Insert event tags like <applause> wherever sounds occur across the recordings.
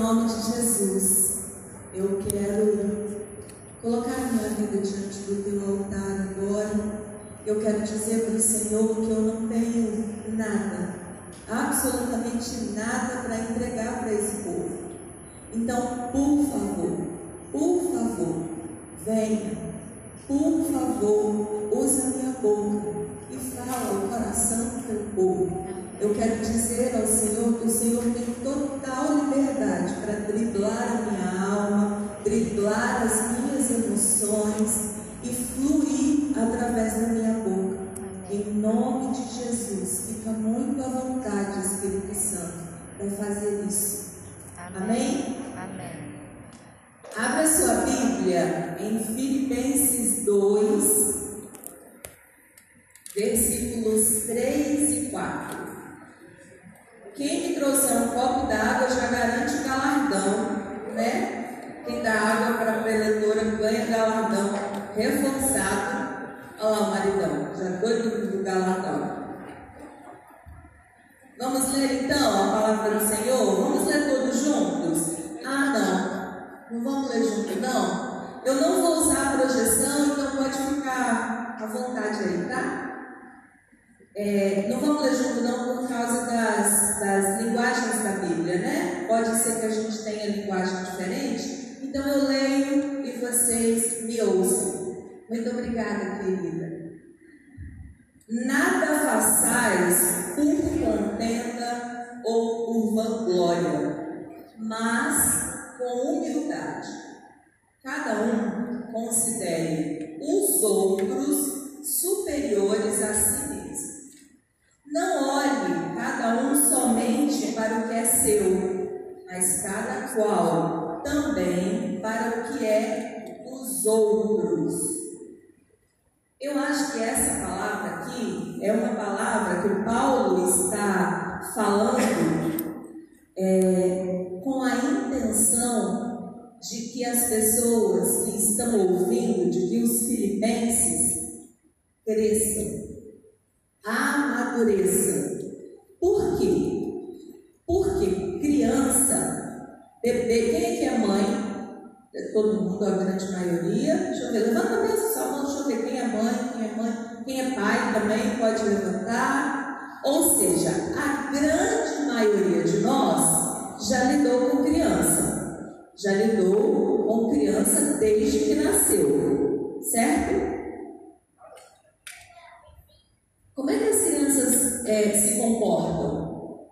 nome de Jesus, eu quero colocar minha vida diante do teu altar agora. Eu quero dizer para o Senhor que eu não tenho nada, absolutamente nada para entregar para esse povo. Então, por favor, por favor, venha, por favor, usa minha boca e fala o coração do teu povo. Eu quero dizer ao Senhor que o Senhor tem total liberdade para driblar a minha alma, driblar as minhas emoções e fluir através da minha boca. Em nome de Jesus, fica muito à vontade, Espírito Santo, para fazer isso. Amém? Amém. Abra sua Bíblia em Filipenses 2, versículos 3 e 4. Quem me trouxer um copo d'água já garante o galardão, né? Quem dá água para a preletora ganha galardão reforçado. Olha lá o maridão, já doido do galardão. Vamos ler então a palavra do Senhor? Vamos ler todos juntos? Ah, não. Não vamos ler junto, não? Eu não vou usar a projeção, então pode ficar à vontade aí, tá? É, não vamos ler junto não por causa das, das linguagens da Bíblia, né? Pode ser que a gente tenha linguagem diferente. Então eu leio e vocês me ouçam. Muito obrigada, querida. Nada façais por contenda ou por vanglória, mas com humildade. Cada um considere os outros superiores a si mesmo. Não olhe cada um somente para o que é seu, mas cada qual também para o que é dos outros. Eu acho que essa palavra aqui é uma palavra que Paulo está falando é, com a intenção de que as pessoas que estão ouvindo, de que os filipenses cresçam, amadureçam. Por quê? Porque criança, bebê, quem é que é mãe? todo mundo, a grande maioria. Deixa eu ver, levanta mesmo sua mão, deixa eu ver quem é mãe, quem é mãe, quem é pai também pode levantar. Ou seja, a grande maioria de nós já lidou com criança, já lidou com criança desde que nasceu, certo? Como é que as crianças é, se comportam?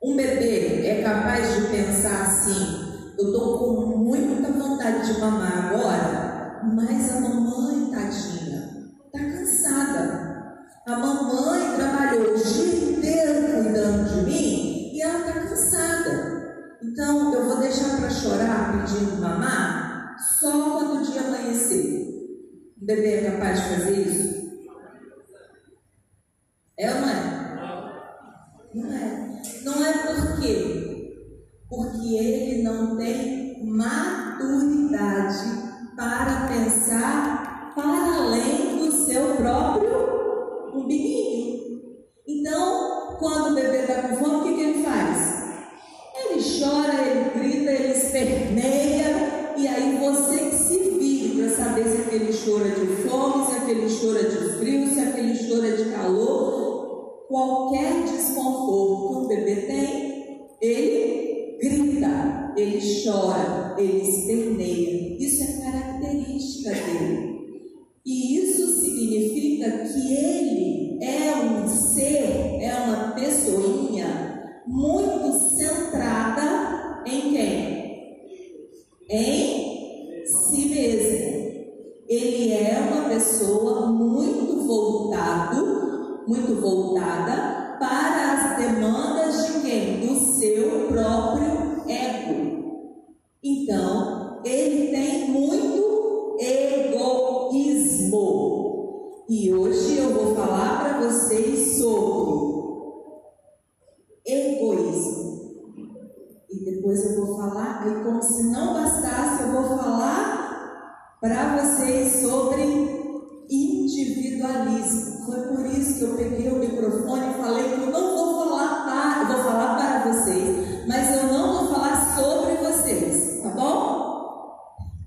Um bebê é capaz de pensar assim: eu estou com muita vontade de mamar agora, mas a mamãe, tadinha, está cansada. A mamãe trabalhou o dia inteiro cuidando de mim e ela está cansada. Então eu vou deixar para chorar pedindo mamar só quando o dia amanhecer. O bebê é capaz de fazer isso? É ou não é? Não é. Não é por quê? porque ele não tem maturidade para pensar para além do seu próprio umbiguinho. Então, quando o bebê está com fome, o que, que ele faz? Ele chora, ele grita, ele esperneia, e aí você que se vire para saber se aquele chora de fome, se aquele chora de frio, se aquele chora de calor, qualquer desconforto que o bebê tem, ele grita, ele chora, ele esperneia. Isso é característica dele. E isso significa que ele é um ser, é uma pessoinha muito centrada em quem? Em si mesmo. Ele é uma pessoa muito voltado, muito voltada para as demandas de quem? Do seu próprio ego. Então, ele tem muito egoísmo. E hoje eu vou falar para vocês sobre egoísmo depois eu vou falar, e como se não bastasse, eu vou falar para vocês sobre individualismo. Foi por isso que eu peguei o microfone e falei que eu não vou falar para, eu vou falar para vocês, mas eu não vou falar sobre vocês, tá bom?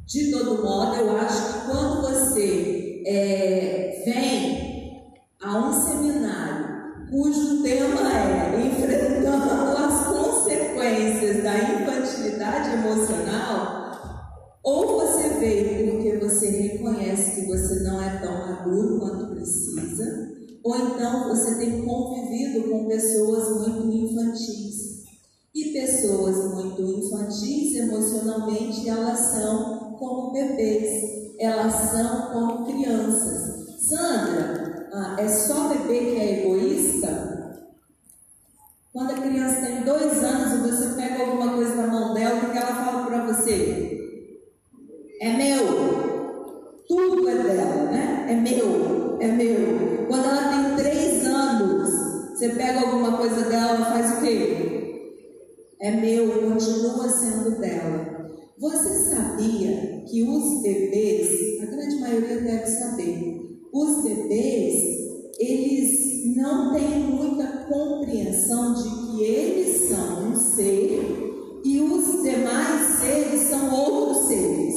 De todo modo, eu acho que quando você é, vem a um seminário cujo tema é enfrentando as consequências da infantilidade emocional, ou você veio porque você reconhece que você não é tão maduro quanto precisa, ou então você tem convivido com pessoas muito infantis. E pessoas muito infantis emocionalmente, elas são como bebês, elas são como crianças. Sandra, ah, é só bebê que é egoísta? Quando a criança tem dois anos e você pega alguma coisa na mão dela, o que ela fala para você? É meu. Tudo é dela, né? É meu. É meu. Quando ela tem três anos, você pega alguma coisa dela, faz o quê? é meu, continua sendo dela. Você sabia que os bebês, a grande maioria deve saber, os bebês, eles não têm muita compreensão de que eles são um ser e os demais seres são outros seres.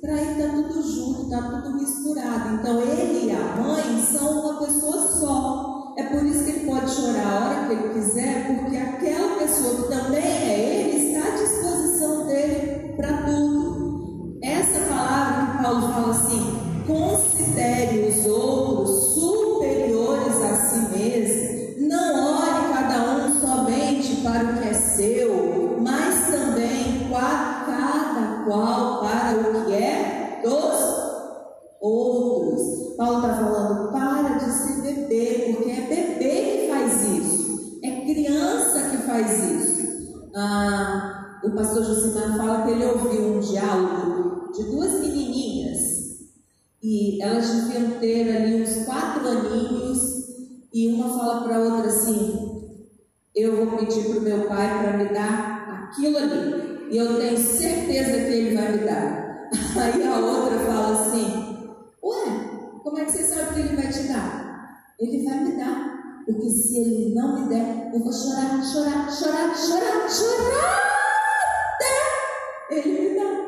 Para ele está tudo junto, está tudo misturado. Então ele e a mãe são uma pessoa só. É por isso que ele pode chorar a hora que ele quiser, porque aquela pessoa que também é ele aquilo ali e eu tenho certeza que ele vai me dar. <laughs> Aí a outra fala assim: Ué, como é que você sabe que ele vai te dar? Ele vai me dar. Porque se ele não me der, eu vou chorar, chorar, chorar, chorar, chorar até ele me dar.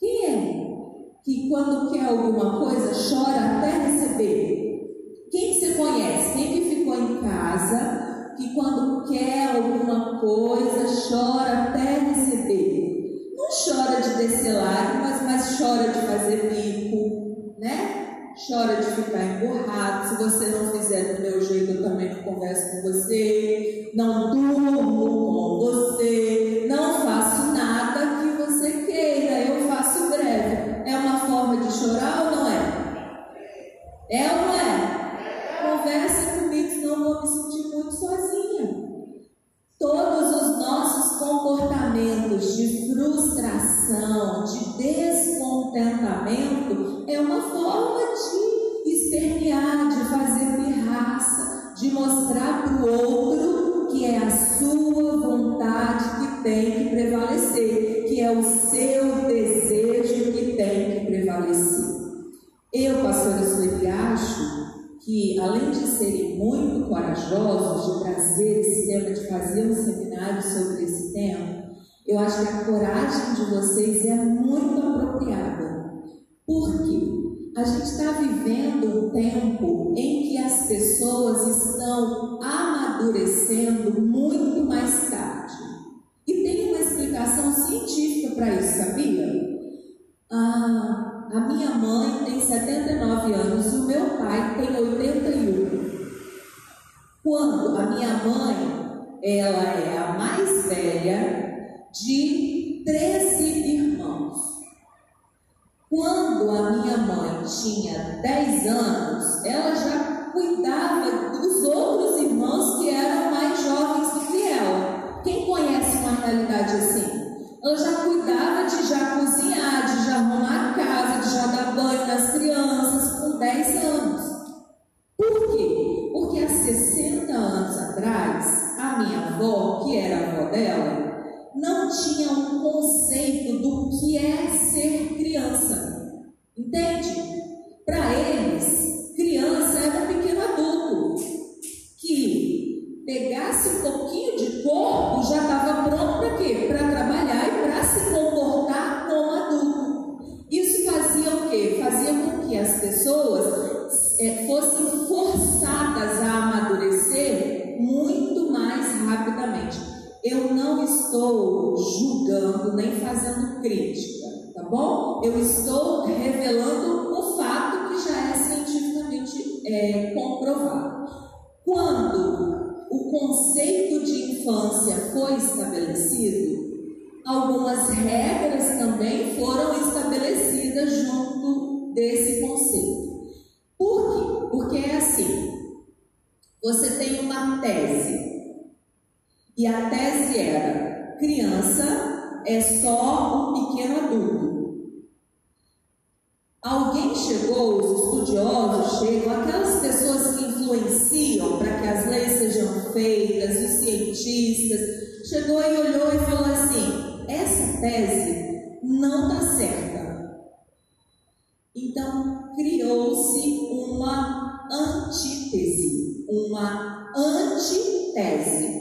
Quem é que quando quer alguma coisa chora até receber? Quem que você conhece? Quem que ficou em casa que quando quer alguma coisa chora até receber? não chora de descer lágrimas, mas chora de fazer bico, né? Chora de ficar emburrado. Se você não fizer do meu jeito, eu também não converso com você. Não durmo com você. Não faço nada que você queira. Eu faço breve. É uma forma de chorar ou não é? É ou de descontentamento, é uma forma de espernear, de fazer pirraça, de mostrar para o outro que é a sua vontade que tem que prevalecer, que é o seu desejo que tem que prevalecer. Eu, pastora Sueli, acho que, além de serem muito corajosos de trazer esse tema, de fazer um seminário sobre esse tema, eu acho que a coragem de vocês é muito apropriada. Por quê? A gente está vivendo um tempo em que as pessoas estão amadurecendo muito mais tarde. E tem uma explicação científica para isso, sabia? Ah, a minha mãe tem 79 anos e o meu pai tem 81. Quando a minha mãe, ela é a mais velha de 13 irmãos. Quando a minha mãe tinha 10 anos, ela já cuidava dos outros irmãos que eram mais jovens do que ela. Quem conhece uma realidade assim? Ela já cuidava de já cozinhar, de já arrumar a casa, de já dar banho nas crianças com 10 anos. Por quê? Porque há 60 anos atrás, a minha avó, que era a avó dela, não tinha um conceito do que é ser criança. Entende? Bom? Eu estou revelando o fato que já é cientificamente é, comprovado. Quando o conceito de infância foi estabelecido, algumas regras também foram estabelecidas junto desse conceito. Por quê? Porque é assim: você tem uma tese, e a tese era: criança é só um pequeno adulto. Alguém chegou, os estudiosos chegam, aquelas pessoas que influenciam para que as leis sejam feitas, os cientistas, chegou e olhou e falou assim: essa tese não está certa. Então, criou-se uma antítese, uma antitese.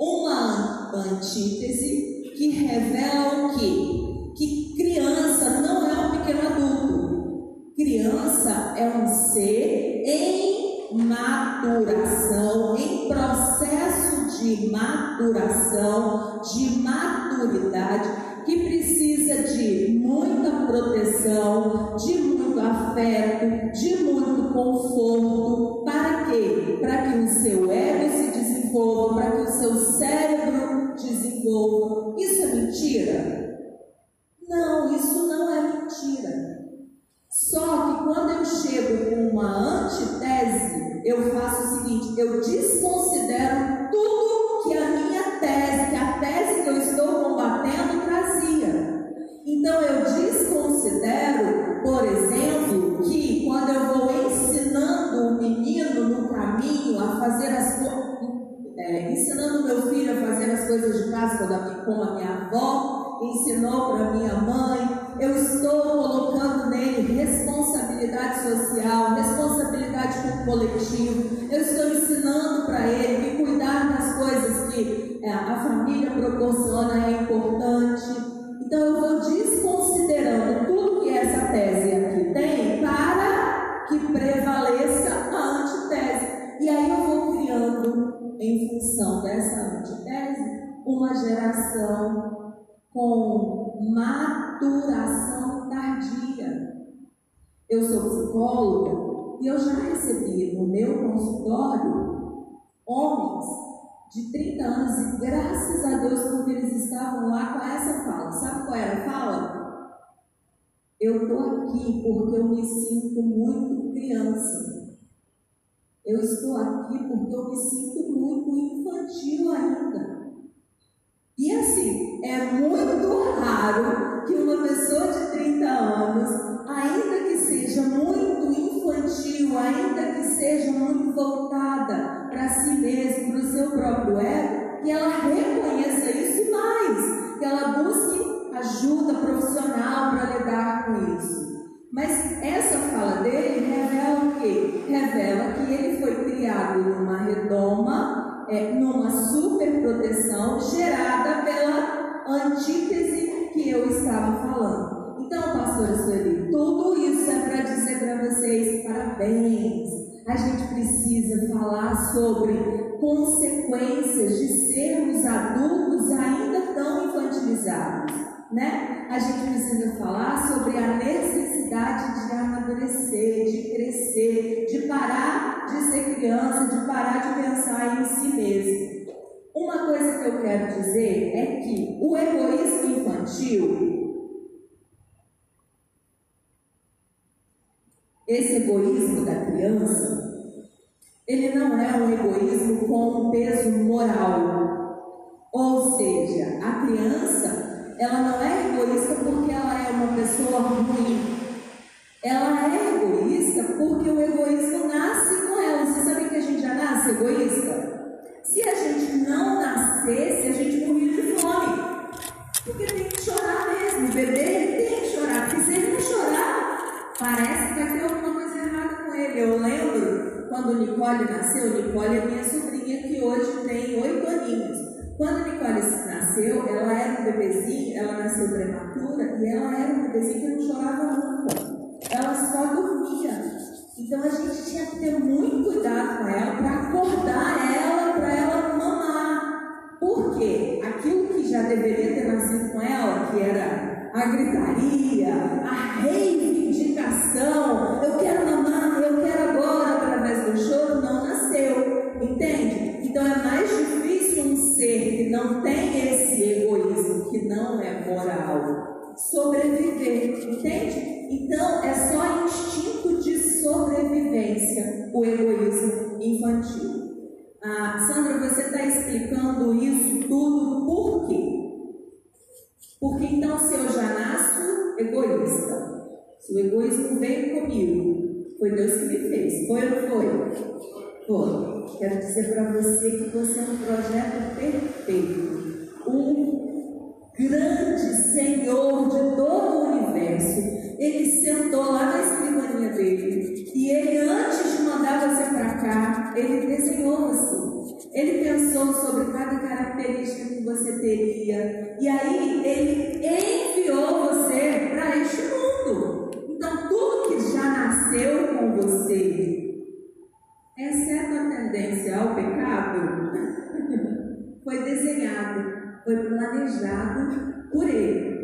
Uma antítese que revela o quê? Que criança não é pequeno adulto. Criança é um ser em maturação, em processo de maturação, de maturidade, que precisa de muita proteção, de muito afeto, de muito conforto. Para quê? Para que o seu ego se desenvolva, para que o seu cérebro desenvolva. Isso é mentira? Não, isso não é mentira. Só que quando eu chego com uma antitese, eu faço o seguinte: eu desconsidero tudo que a minha tese, que a tese que eu estou combatendo trazia. Então eu desconsidero, por exemplo, que quando eu vou ensinando o menino no caminho a fazer as coisas, é, ensinando meu filho a fazer as coisas de casa como a minha avó ensinou para minha mãe, eu estou colocando nele responsabilidade social, responsabilidade com o coletivo, eu estou ensinando para ele que cuidar das coisas que é, a família proporciona é importante. Então eu vou desconsiderando tudo que essa tese aqui tem para que prevaleça a antitese. E aí eu vou criando, em função dessa antitese, uma geração com maturação tardia. Eu sou psicóloga e eu já recebi no meu consultório homens de 30 anos e graças a Deus porque eles estavam lá com essa fala. Sabe qual era a fala? Eu estou aqui porque eu me sinto muito criança. Eu estou aqui porque eu me sinto muito infantil ainda. Muito raro que uma pessoa de 30 anos, ainda que seja muito infantil, ainda que seja muito voltada para si mesma, para o seu próprio ego, que ela reconheça isso mais, que ela busque ajuda profissional para lidar com isso. Mas essa fala dele revela o quê? Revela que ele foi criado numa redoma é, numa superproteção gerada pela antítese que eu estava falando. Então, pastor Sueli, tudo isso é para dizer para vocês parabéns. A gente precisa falar sobre consequências de sermos adultos ainda tão infantilizados, né? A gente precisa falar sobre a necessidade de amadurecer, de crescer, de parar de ser criança, de parar de pensar em si mesmo. Uma coisa que eu quero dizer é que o egoísmo infantil, esse egoísmo da criança, ele não é um egoísmo com um peso moral. Ou seja, a criança, ela não é egoísta porque ela é uma pessoa ruim. Ela é egoísta porque o egoísmo nasce você sabe que a gente já nasce egoísta? Se a gente não nascesse, a gente morria de fome. Porque tem que chorar mesmo. O bebê tem que chorar. Porque se ele não chorar, parece que vai ter alguma coisa errada com ele. Eu lembro quando Nicole nasceu, Nicole é minha sobrinha que hoje tem oito aninhos. Quando Nicole nasceu, ela era um bebezinho, ela nasceu prematura e ela era um bebezinho que não chorava nunca. Ela só dormia. Então a gente tinha que ter muito cuidado com ela para acordar ela, para ela mamar. Porque aquilo que já deveria ter nascido com ela, que era a gritaria, a reivindicação, eu quero mamar, eu quero agora, através do choro, não nasceu. Entende? Então é mais difícil um ser que não tem esse egoísmo, que não é moral, sobreviver. Entende? Então é só instinto de sobrevivência o egoísmo infantil. Ah, Sandra, você está explicando isso tudo por quê? Porque então se eu já nasço egoísta, se o egoísmo veio comigo, foi Deus que me fez, foi ou não foi? Foi. Quero dizer para você que você é um projeto perfeito. Grande Senhor de todo o universo. Ele sentou lá na escrivaninha dele e ele, antes de mandar você para cá, ele desenhou você. Ele pensou sobre cada característica que você teria. E aí ele enviou você para este mundo. Então, tudo que já nasceu com você, exceto a tendência ao pecado, <laughs> foi desenhado, foi planejado por ele.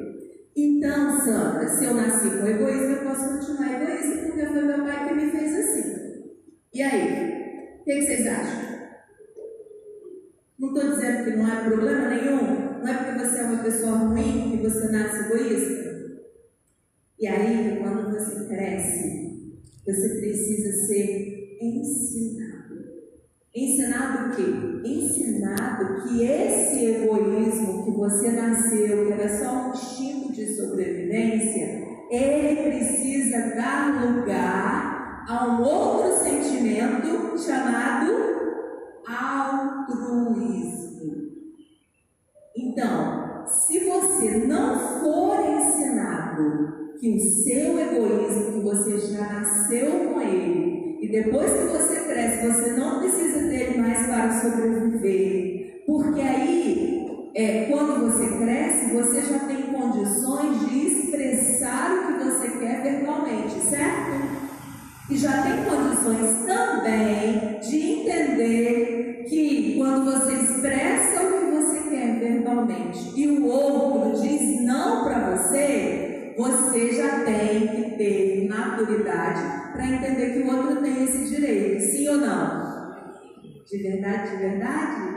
Então, Sandra, se eu nasci com egoísmo, eu posso continuar egoísta porque foi meu pai que me fez assim. E aí? O que, vocês acham? Não estou dizendo que não há problema nenhum. Não é porque você é uma pessoa ruim que você nasce egoísta. E aí, quando você cresce, você precisa ser ensinado. Ensinado o quê? Ensinado que esse egoísmo que você nasceu, que era só um instinto de sobrevivência, ele precisa dar lugar a um outro sentimento chamado altruísmo. Então, se você não for ensinado que o seu egoísmo, que você já nasceu com ele, e depois que você cresce, você não precisa dele mais para sobreviver, porque aí, é, quando você cresce, você já tem condições de expressar o que você quer verbalmente, certo? e já tem condições também de entender que quando você expressa o que você quer verbalmente e o outro diz não para você, você já tem que ter maturidade para entender que o outro tem esse direito, sim ou não? De verdade, de verdade?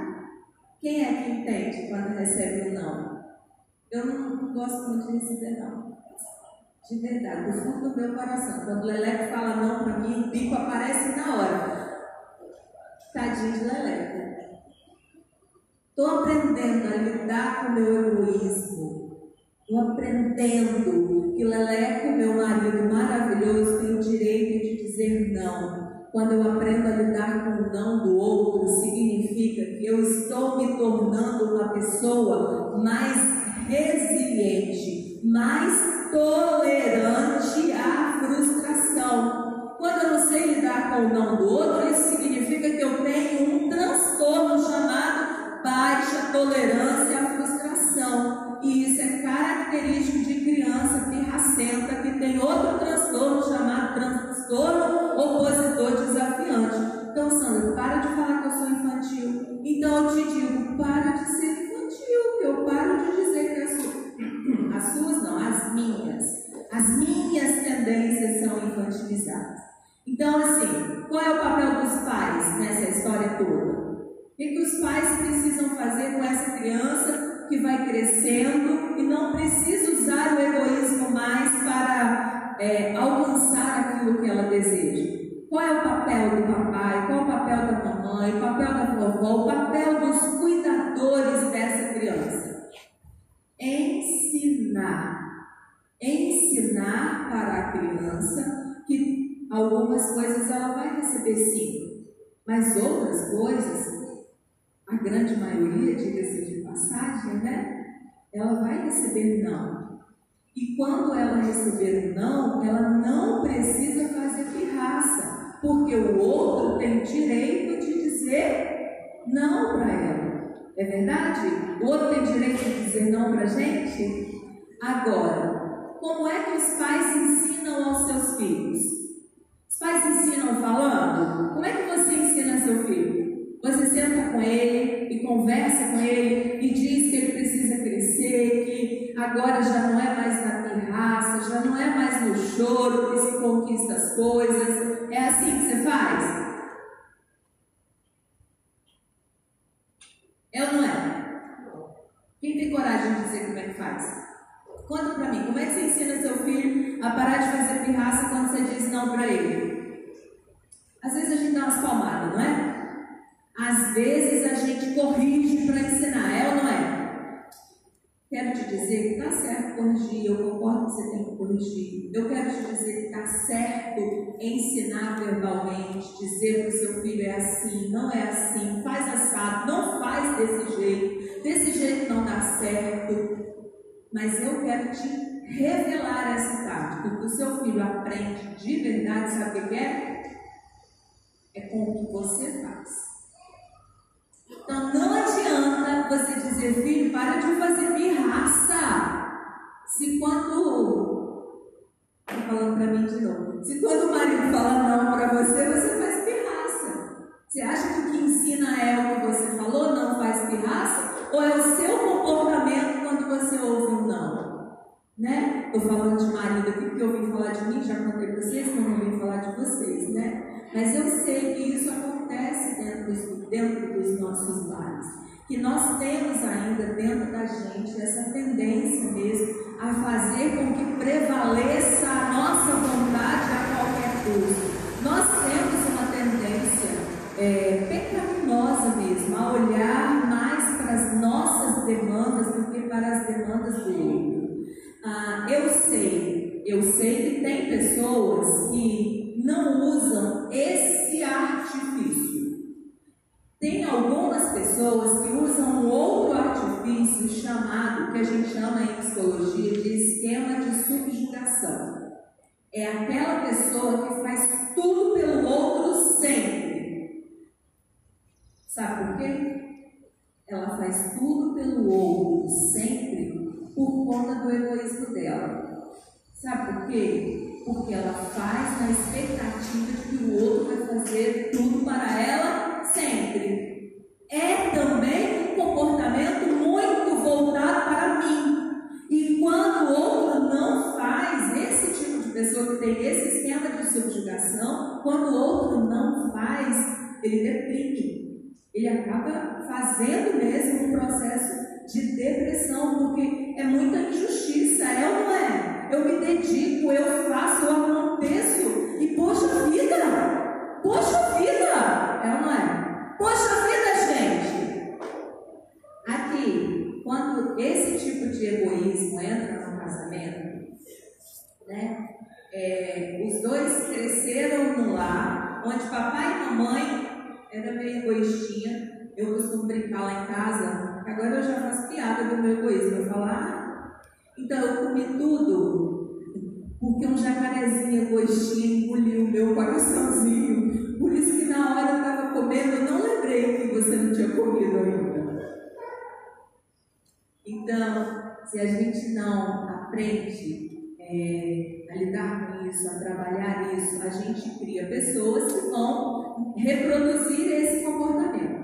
Quem é que entende quando recebe um não? Eu não gosto muito de receber não. De verdade, do fundo do meu coração. Quando o Leleco fala não para mim, o bico aparece na hora. Tadinho de Leleco. Estou aprendendo a lidar com o meu egoísmo. Estou aprendendo que Leleco, meu marido maravilhoso, tem o direito de dizer não. Quando eu aprendo a lidar com o não do outro, significa que eu estou me tornando uma pessoa mais resiliente, mais tolerante à frustração. Quando eu não sei lidar com o não do outro, isso significa que eu tenho um transtorno chamado baixa tolerância à frustração. E isso é característico de criança pirracenta que tem outro transtorno chamado transtorno opositor desafiante. Então, Sandra, para de falar que eu sou infantil. Então eu te digo, para de ser infantil, que eu paro de dizer que eu sou <clears throat> as suas não, as minhas. As minhas tendências são infantilizadas. Então, assim, qual é o papel dos pais nessa história toda? O que, os pais precisam fazer com essa criança que vai crescendo e não precisa usar o egoísmo mais para é, alcançar aquilo que ela deseja? Qual é o papel do papai? Qual é o papel da mamãe? O papel da vovó? O papel dos cuidadores dessa criança? ensinar. Ensinar para a criança que algumas coisas ela vai receber sim, mas outras coisas, a grande maioria, diga-se de passagem, né? Ela vai receber não. E quando ela receber não, ela não precisa fazer pirraça, porque o outro tem direito de dizer não para ela. É verdade? O outro tem direito de dizer não para a gente? Agora, como é que os pais ensinam aos seus filhos? Os pais ensinam falando? Como é que você ensina seu filho? Senta com ele e conversa com ele e diz que ele precisa crescer, que agora já não é mais na pirraça, já não é mais no choro que se conquista as coisas. É assim que você faz? É ou não é? Quem tem coragem de dizer como é que faz? Conta pra mim, como é que você ensina seu filho a parar de fazer pirraça quando você diz não para ele? Às vezes a gente dá umas palmadas, não é? Às vezes a gente corrige para ensinar, é ou não é? Quero te dizer que está certo corrigir, eu concordo que você tem que corrigir. Eu quero te dizer que está certo ensinar verbalmente, dizer que o seu filho é assim, não é assim, faz assado, não faz desse jeito, desse jeito não dá certo. Mas eu quero te revelar essa tática, que o seu filho aprende de verdade, sabe o que é? É com o que você faz. Então não adianta você dizer, filho, para de fazer pirraça. Se quando. Estou falando para mim de novo. Se quando o marido fala não para você, você faz pirraça. Você acha que o que ensina é o que você falou, não faz pirraça? Ou é o seu comportamento quando você ouve um não? Né? Estou falando de marido aqui porque eu ouvi falar de mim, já contei para vocês, como eu ouvi falar de vocês, né? Mas eu sei que isso acontece dentro, dentro dos nossos lares. Que nós temos ainda dentro da gente essa tendência mesmo a fazer com que prevaleça a nossa vontade a qualquer custo. Nós temos uma tendência é, pecaminosa mesmo a olhar mais para as nossas demandas do que para as demandas do outro. Ah, eu sei, eu sei que tem pessoas que não usam esse artifício. Tem algumas pessoas que usam um outro artifício chamado, que a gente chama em psicologia de esquema de subjugação. É aquela pessoa que faz tudo pelo outro sempre. Sabe por quê? Ela faz tudo pelo outro sempre por conta do egoísmo dela. Sabe por quê? Porque ela faz na expectativa de que o outro vai fazer tudo para ela sempre. É também um comportamento muito voltado para mim. E quando o outro não faz, esse tipo de pessoa que tem esse esquema de subjugação, quando o outro não faz, ele deprime. Ele acaba fazendo mesmo um processo de depressão, porque é muita injustiça, é ou não é? Eu me dedico, eu faço, eu aconteço, e poxa vida! Poxa vida! É ou não é? Poxa vida, gente! Aqui, quando esse tipo de egoísmo entra no casamento, né? É, os dois cresceram no lar, onde papai e mamãe era meio egoístinha. Eu costumo brincar lá em casa Agora eu já faço piada do meu egoísmo. Eu falo, ah, então eu comi tudo porque um jacarezinho egoístinho engoliu o meu coraçãozinho. Por isso que na hora eu estava comendo, eu não lembrei que você não tinha comido ainda. Então, se a gente não aprende é, a lidar com isso, a trabalhar isso, a gente cria pessoas que vão reproduzir esse comportamento.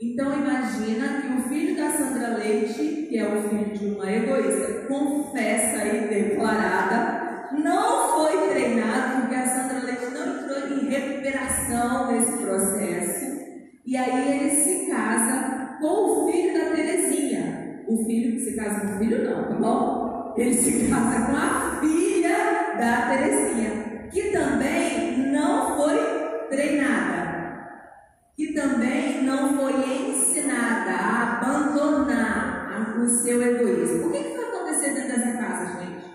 Então imagina que o filho da Sandra Leite, que é o filho de uma egoísta, confessa e declarada, não foi treinado porque a Sandra Leite não entrou em recuperação nesse processo. E aí ele se casa com o filho da Terezinha. O filho que se casa com o filho não, tá bom? Ele se casa com a filha da Terezinha, que também não foi treinada que também não foi ensinada a abandonar o seu egoísmo. O que, que vai acontecer dentro dessa casa, gente?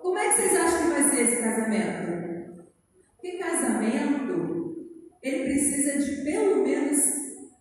Como é que vocês acham que vai ser esse casamento? Porque casamento, ele precisa de pelo menos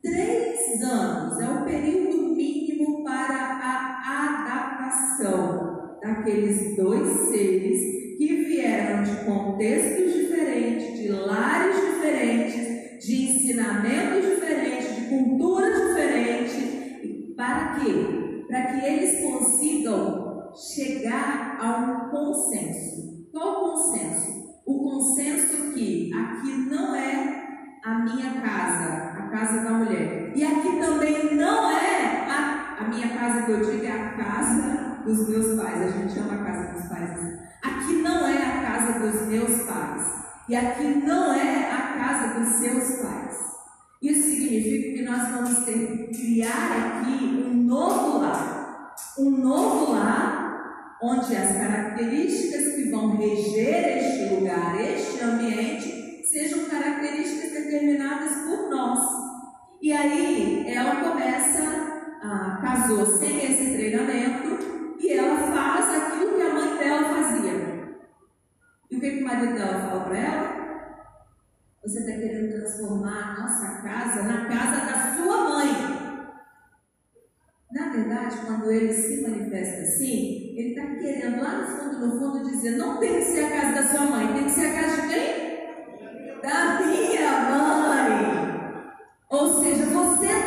três anos. É o período mínimo para a adaptação daqueles dois seres que vieram de contextos diferentes, de lares diferentes, de ensinamentos diferentes, de culturas diferentes. Para quê? Para que eles consigam chegar a um consenso. Qual consenso? O consenso que aqui não é a minha casa, a casa da mulher. E aqui também não é a, a minha casa que eu digo, é a casa dos meus pais. A gente chama a casa dos pais. Aqui não é a casa dos meus pais. E aqui não é a casa dos seus pais. Isso significa que nós vamos ter que criar aqui um novo lar. Um novo lar onde as características que vão reger este lugar, este ambiente, sejam características determinadas por nós. E aí ela começa, a, casou sem esse treinamento e ela faz aquilo que a mãe dela fazia. E o que, que o marido dela fala para ela? Você está querendo transformar a nossa casa na casa da sua mãe. Na verdade, quando ele se manifesta assim, ele está querendo lá no fundo, no fundo, dizer: não tem que ser a casa da sua mãe, tem que ser a casa de quem? Da minha mãe. Ou seja, você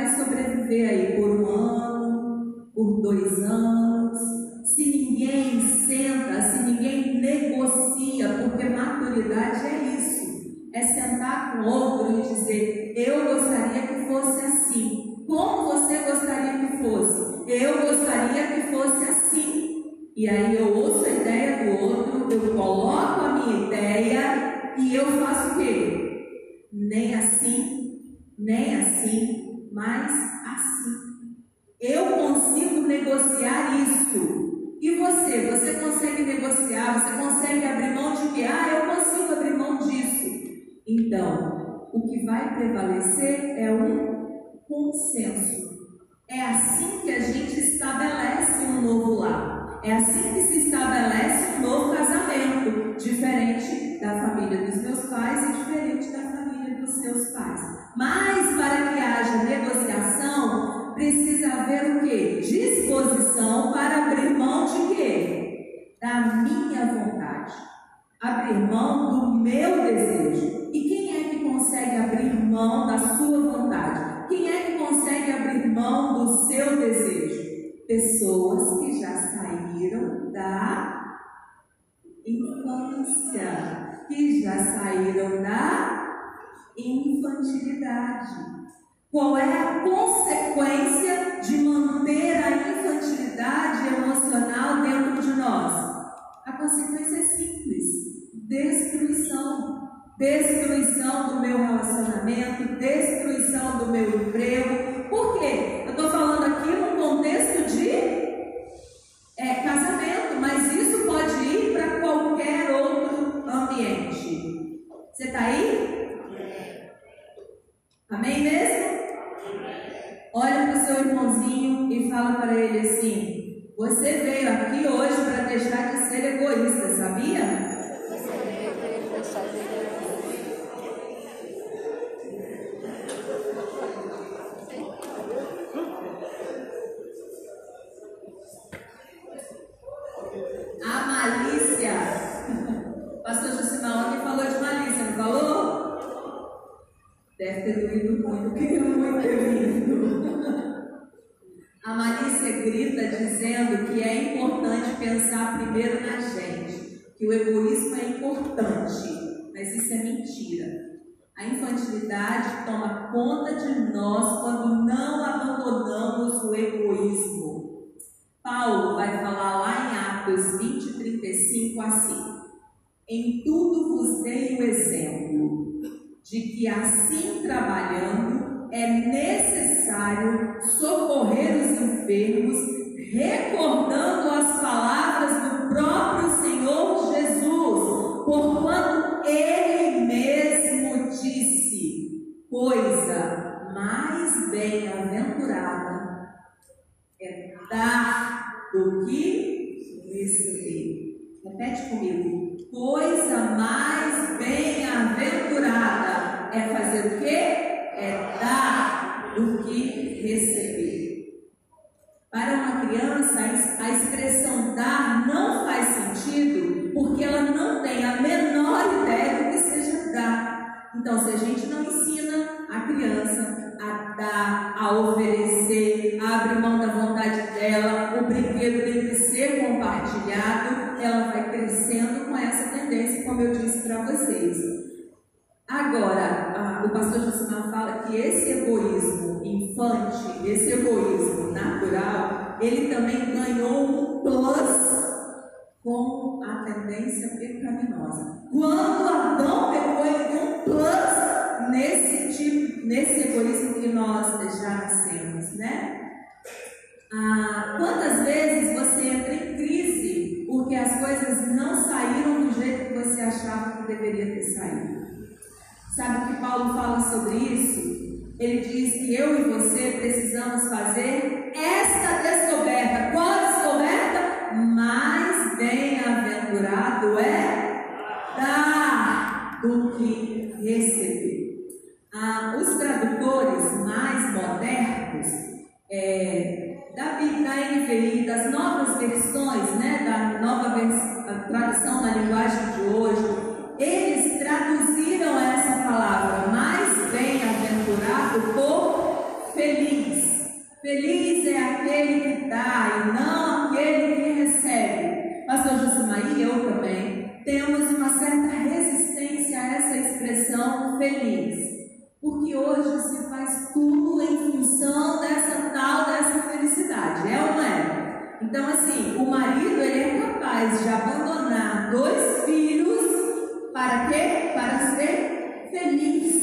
vai sobreviver aí por um ano, por dois anos, se ninguém senta, se ninguém negocia, porque maturidade é isso, é sentar com outro e dizer, eu gostaria que fosse assim. Como você gostaria que fosse? Eu gostaria que fosse assim. E aí eu ouço a ideia do outro, eu coloco a minha ideia e eu faço o quê? Nem assim, nem assim, mas assim. Eu consigo negociar isso. E você? Você consegue negociar? Você consegue abrir mão de que? Ah, eu consigo abrir mão disso. Então, o que vai prevalecer é um consenso. É assim que a gente estabelece um novo lar. É assim que se estabelece um novo casamento, diferente da família dos meus pais e diferente da família dos seus pais. Mas para que haja negociação, precisa haver o quê? Disposição para abrir mão de quê? Da minha vontade. Abrir mão do meu desejo. E quem é que consegue abrir mão da sua vontade? Quem é que consegue abrir mão do seu desejo? Pessoas que já saíram da infância, que já saíram da infantilidade. Qual é a consequência de manter a infantilidade emocional dentro de nós? A consequência é simples: destruição. Destruição do meu relacionamento, destruição do meu emprego. Por quê? Eu estou falando aqui num contexto de é, casamento, mas isso pode ir para qualquer outro ambiente. Você está aí? Amém mesmo? Olha para o seu irmãozinho e fala para ele assim: Você veio aqui hoje para deixar de ser egoísta, sabia? A malícia. <laughs> Pastor Josimar ontem falou de malícia, não falou? Deve ter doído muito, queria muito ter vindo. A Malícia grita dizendo que é importante pensar primeiro na gente, que o egoísmo é importante, mas isso é mentira. A infantilidade toma conta de nós quando não abandonamos o egoísmo. Paulo vai falar lá em Atos 20, 35 assim: Em tudo vos de que assim trabalhando é necessário socorrer os enfermos, recordando as palavras do próprio Senhor Jesus, porquanto ele mesmo disse: coisa mais bem-aventurada é dar do que receber. Repete comigo. Coisa mais bem-aventurada é fazer o quê? É dar do que receber. Para uma criança, a expressão dar não faz sentido porque ela não tem a menor ideia do que seja dar. Então, se a gente não ensina a criança a dar, a oferecer, a abrir mão da vontade dela, o brinquedo tem que ser compartilhado, ela vai crescendo com essa tendência, como eu disse para vocês. Agora, a, o pastor Josimar fala que esse egoísmo infante, esse egoísmo natural, ele também ganhou um plus com a tendência pecaminosa. Quando Adão pegou, ele deu um plus nesse tipo, nesse egoísmo que nós já nascemos, né? Ah, quantas vezes você entra em crise porque as coisas não saíram do jeito que você achava que deveria ter saído? Sabe o que Paulo fala sobre isso? Ele diz que eu e você precisamos fazer esta descoberta. Qual descoberta? Mais bem-aventurado é dar do que receber. Ah, os tradutores mais modernos é, da, da NVI, das novas versões, né, da nova tradução na linguagem de hoje, eles traduziram essa palavra mais bem-aventurado por feliz. Feliz é aquele que dá e não aquele que recebe. Pastor Josimar e eu também temos uma certa resistência a essa expressão feliz. Porque hoje se faz tudo em função dessa tal, dessa felicidade, é ou não é? Então, assim, o marido ele é capaz de abandonar dois filhos para quê? Para ser feliz.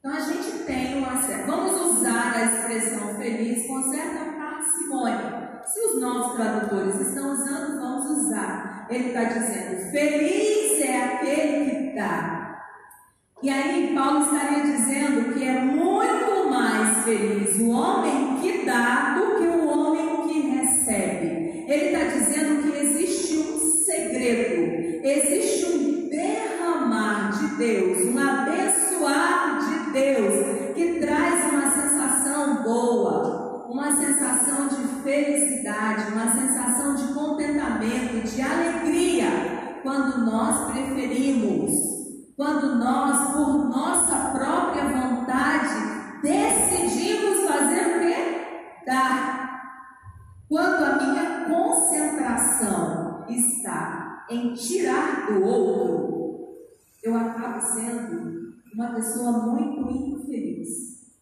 Então, a gente tem uma certa. Vamos usar a expressão feliz com certa parcimônia. Se os novos tradutores estão usando, vamos usar. Ele está dizendo: feliz é aquele que dá e aí Paulo estaria dizendo que é muito mais feliz o homem que dá do que o homem que recebe. Ele está dizendo que existe um segredo, existe um derramar de Deus, um abençoar de Deus que traz uma sensação boa, uma sensação de felicidade, uma sensação de contentamento, de alegria, quando nós preferimos quando nós, por nossa própria vontade, decidimos fazer o quê? Dar. Quando a minha concentração está em tirar do outro, eu acabo sendo uma pessoa muito infeliz.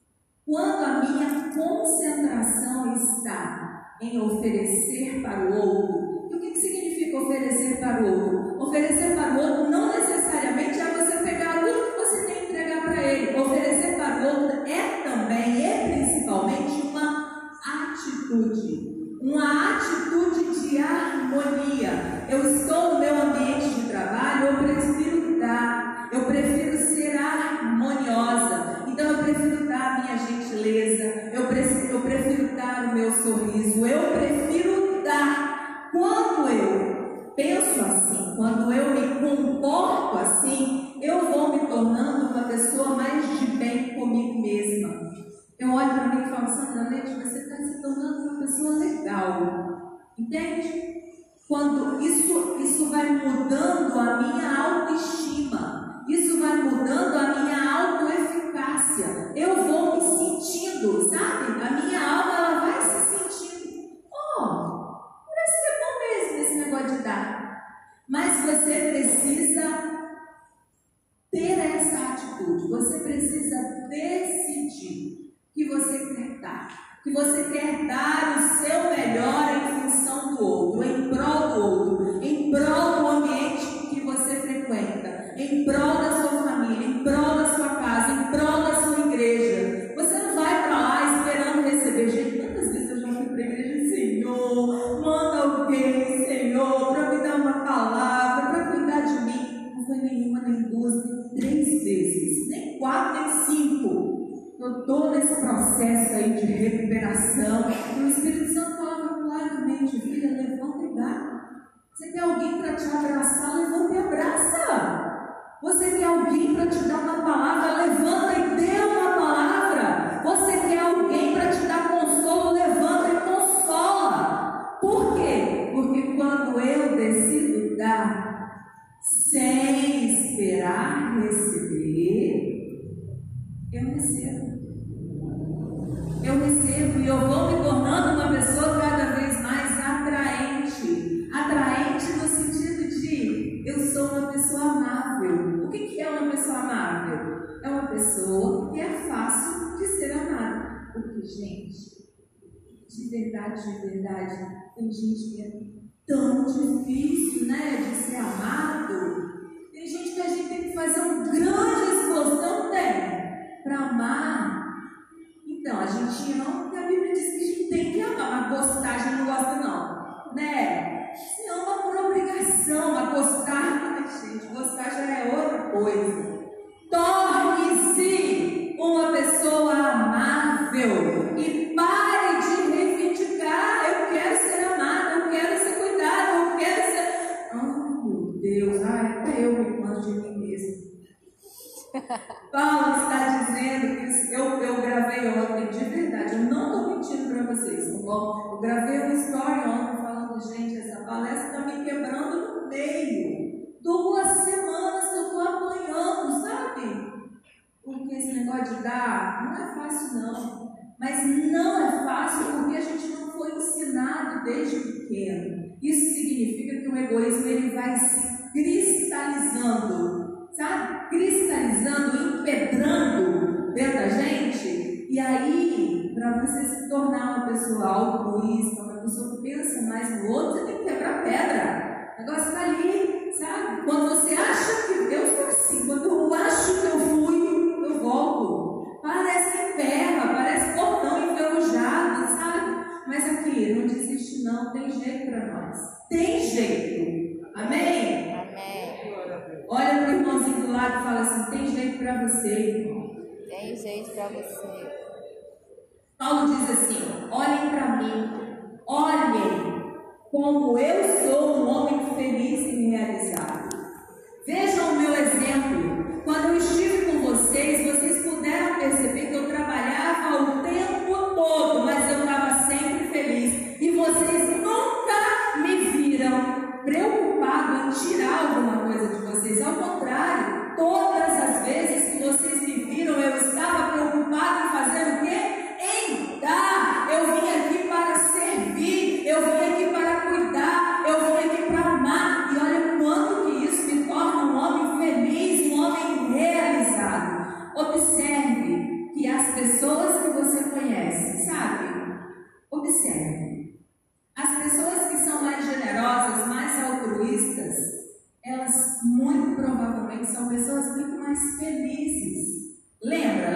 Quando a minha concentração está em oferecer para o outro, o que, que significa oferecer para o outro? Oferecer o outro não necessariamente é você pegar tudo que você tem que entregar para ele. Oferecer o outro é também e principalmente uma atitude. Uma atitude de harmonia. Eu estou no meu ambiente de trabalho, eu prefiro dar, eu prefiro ser harmoniosa. Então eu prefiro dar a minha gentileza, eu prefiro, eu prefiro dar o meu sorriso, eu prefiro dar. Quando eu penso assim, quando eu me comporto assim, eu vou me tornando uma pessoa mais de bem comigo mesma. Eu olho para mim e falo, Sandra Leite, você está se tornando uma pessoa legal. Entende? Quando isso, isso vai mudando a minha autoestima, isso vai mudando a minha autoeficácia. Eu vou me sentindo, sabe? A minha alma ela vai se sentindo. Oh, parece que é bom mesmo esse negócio de dar. Mas você precisa ter essa atitude. Você precisa decidir que você quer dar. Que você quer dar o seu melhor em função do outro, em prol do outro, em prol do ambiente que você frequenta, em prol da sua família, em prol da sua casa, em prol da sua igreja. Estou nesse processo aí de recuperação. O Espírito Santo falava claramente, filha, levanta e dá. Você quer alguém para te abraçar, levanta e abraça. Você quer alguém para te dar uma palavra, levanta e dê uma palavra. Você quer alguém para te dar consolo, levanta e consola. Por quê? Porque quando eu decido dar, sem esperar receber, eu recebo. Pessoa amável? É uma pessoa que é fácil de ser amada. Porque, gente, de verdade, de verdade, tem gente que é tão difícil, né, de ser amado. Tem gente que a gente tem que fazer um grande esforço, não tem, para amar. Então, a gente ama, porque a Bíblia diz que a gente tem que amar, mas gostar a gente não gosta não, né? Se ama por obrigação, mas gostar, <laughs> gente, gostar já é outra coisa. Torne-se uma pessoa amável e pare de reivindicar. Eu quero ser amado, eu quero ser cuidado, eu quero ser. Oh, meu Deus, ai, até eu me mando de mim mesmo. <laughs> Paulo está dizendo que eu, eu gravei ontem, de verdade, eu não estou mentindo para vocês, tá bom? Eu gravei uma história ontem falando, gente, essa palestra está me quebrando no meio. Duas Porque esse negócio de dar não é fácil, não. Mas não é fácil porque a gente não foi ensinado desde pequeno. Isso significa que o egoísmo ele vai se cristalizando, sabe? Cristalizando, empedrando dentro da gente. E aí, para você se tornar uma pessoa altruísta, uma pessoa que pensa mais no outro, você tem que quebrar pedra. O negócio está ali, sabe? Quando você acha que. Eu sou assim, quando eu acho que eu fui, volto. Parece terra, parece portão enferrujado, sabe? Mas aqui, não desiste, não, tem jeito para nós. Tem jeito. Amém? Amém. Olha para o irmãozinho do lado e fala assim: tem jeito para você, irmão. Tem jeito para você. Paulo diz assim: olhem para mim, olhem como eu sou um homem feliz e realizado. Vejam o meu exemplo. Quando eu estive com vocês, vocês puderam perceber que eu trabalhava o tempo todo, mas eu estava sempre feliz. E vocês nunca me viram preocupado em tirar alguma coisa de vocês. Ao contrário, todas as vezes que vocês me viram, eu estava preocupado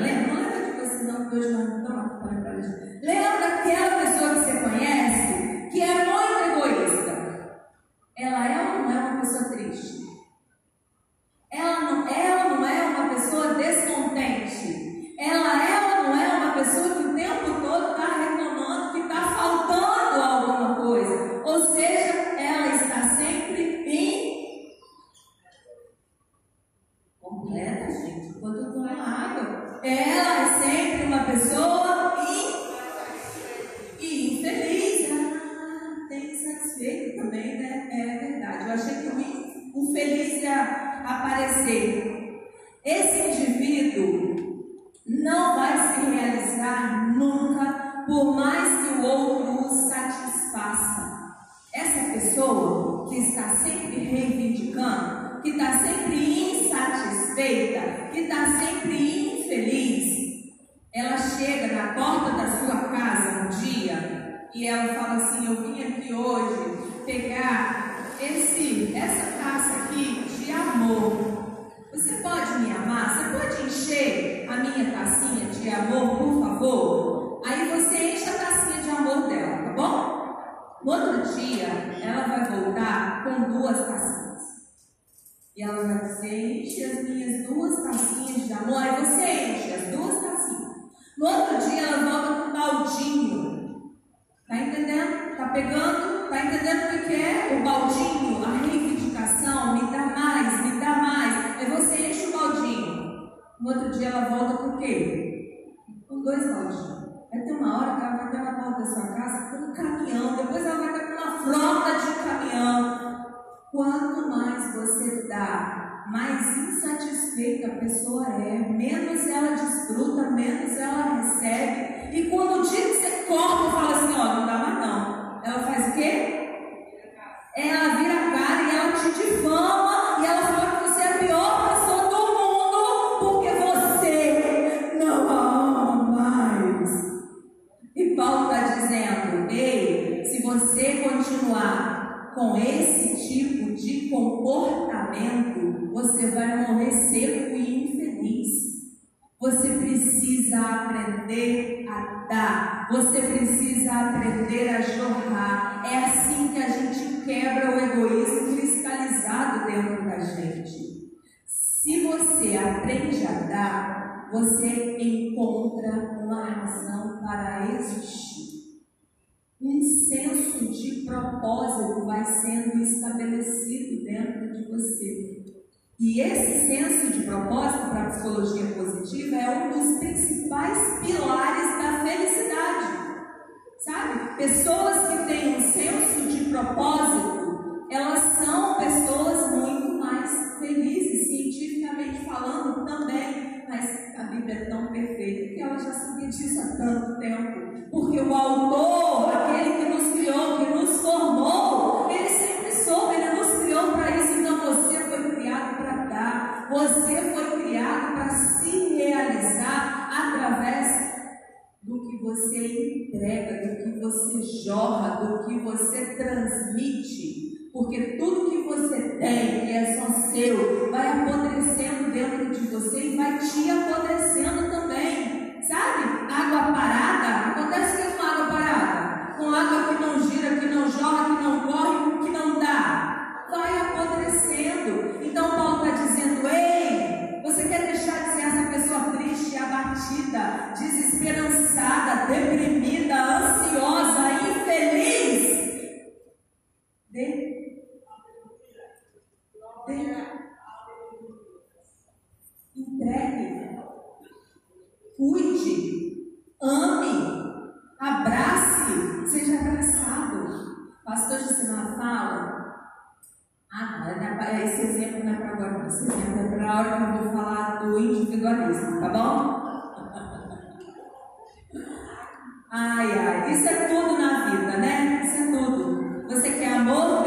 Lembra? Lembra de você não, que hoje não para chega na porta da sua casa um dia e ela fala assim: Eu vim aqui hoje pegar esse, essa taça aqui de amor. Você pode me amar? Você pode encher a minha tacinha de amor, por favor? Aí você enche a tacinha de amor dela, tá bom? No outro dia, ela vai voltar com duas tacinhas. E ela vai dizer: enche as minhas duas tacinhas de amor. Aí você enche as duas. No outro dia, ela volta com um baldinho. Tá entendendo? Tá pegando? Tá entendendo o que é o baldinho? A reivindicação, me dá mais, me dá mais. Aí você enche o baldinho. No outro dia, ela volta com o quê? Com dois baldinhos. Vai ter uma hora que ela vai estar na porta da sua casa com um caminhão, depois ela vai com uma frota de caminhão. Quanto mais você dá, mais insatisfeita a pessoa é, menos ela desfruta, menos ela recebe. E quando o dia que você corta, fala assim, ó, não dá mais não. Ela faz o quê? Ela vira a cara e ela te difama e ela fala que você é a pior pessoa do mundo porque você não ama mais. E Paulo está dizendo, ei, se você continuar com esse tipo de comportamento, você vai morrer seco e infeliz. Você precisa aprender a dar, você precisa aprender a jorrar. É assim que a gente quebra o egoísmo cristalizado dentro da gente. Se você aprende a dar, você encontra uma razão para existir um senso de propósito vai sendo estabelecido dentro de você. E esse senso de propósito para a psicologia positiva é um dos principais pilares da felicidade. Sabe? Pessoas que têm um senso de propósito, elas são pessoas muito mais felizes, cientificamente falando também. Mas a Bíblia é tão perfeita que ela já sabia disso há tanto tempo. Porque o autor, aquele que nos criou, que nos formou, ele sempre soube, ele nos criou para isso. Então você foi criado para dar, você foi criado para se realizar através do que você entrega, do que você jorra, do que você transmite. Porque tudo que você tem, que é só seu, vai apodrecendo dentro de você e vai te apodrecendo também. Sabe? Água parada. Acontece que com água parada? Com água que não gira, que não joga, que não corre, que não dá. Vai apodrecendo. Então Paulo está dizendo, ei, você quer deixar de ser essa pessoa triste, abatida, desesperançada, deprimida, ansiosa, infeliz? Dê. Dê. Entregue cuide, ame, abrace, seja abraçado. Pastor Josimar fala, ah, é esse exemplo não é para agora, esse exemplo é para a hora que eu vou falar do individualismo, tá bom? <laughs> Ai, ai, isso é tudo na vida, né? Isso é tudo. Você quer amor,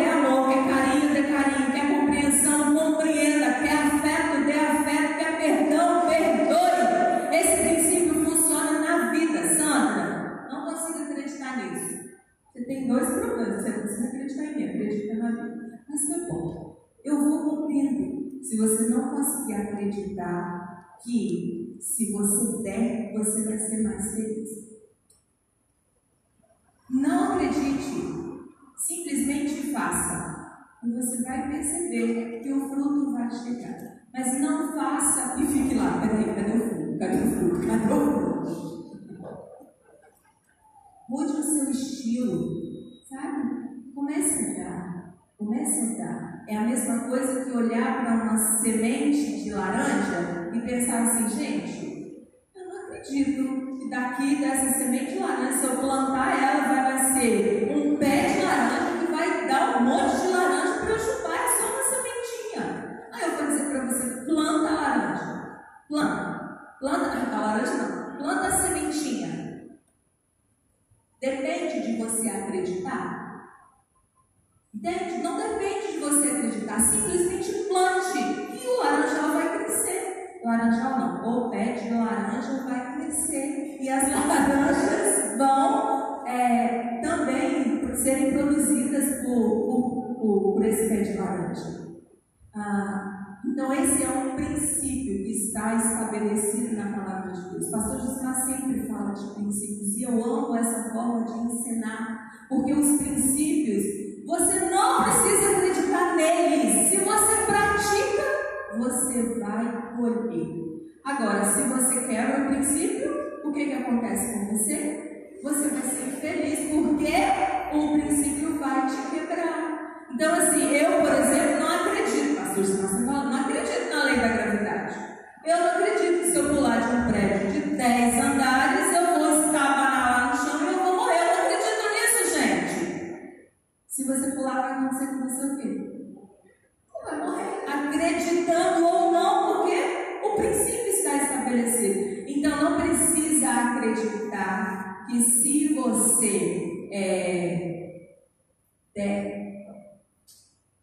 Se você não conseguir acreditar que se você der, você vai ser mais feliz. Não acredite, simplesmente faça. E você vai perceber que o fruto vai chegar. Mas não faça e fique lá. Cadê o fruto? Cadê o fruto? Cadê o fruto? Mude o seu estilo, sabe? Comece a dar. Comece a dar. É a mesma coisa que olhar para uma semente de laranja e pensar assim, gente, eu não acredito que daqui dessa semente de laranja, se eu plantar ela, vai ser um pé de laranja que vai dar um monte de laranja para eu chupar, é só uma sementinha. Aí eu vou dizer para você, planta a laranja. Planta. Planta a laranja não. Planta a sementinha. Depende de você acreditar. Entende? Não depende de você acreditar. Simplesmente plante e o laranjal vai crescer. Laranjal não. Ou pé de laranja vai crescer. E as laranjas vão é, também serem produzidas por, por, por, esse pé de laranja. Ah, então, esse é um princípio que está estabelecido na palavra de Deus. O pastor Josimar sempre fala de princípios e eu amo essa forma de ensinar, porque os princípios, você não precisa acreditar neles. Se você pratica, você vai colher. Agora, se você quebra o princípio, o que, que acontece com você? Você vai ser feliz porque o princípio vai te quebrar. Então, assim, eu, por exemplo, não acredito, pastor, você fala, não acredito na lei da gravidade. Eu não acredito que se eu pular de um prédio de 10 andares, eu vou escavar lá Se você pular, vai acontecer com você o quê? Vai morrer. Acreditando ou não, porque o princípio está estabelecido. Então não precisa acreditar que se você é, é,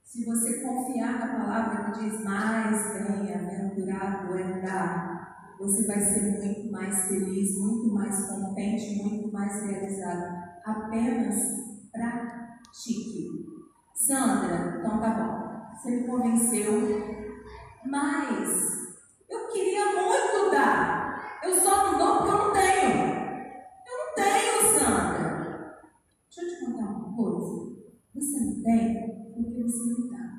se você confiar na palavra que diz mais bem-aventurado é dar, você vai ser muito mais feliz, muito mais contente, muito mais realizado. Apenas pratique. Sandra, então tá bom. Você me convenceu, mas eu queria muito dar. Eu só não dou porque eu não tenho. Eu não tenho, Sandra. Deixa eu te contar uma coisa. Você não tem porque você não dá.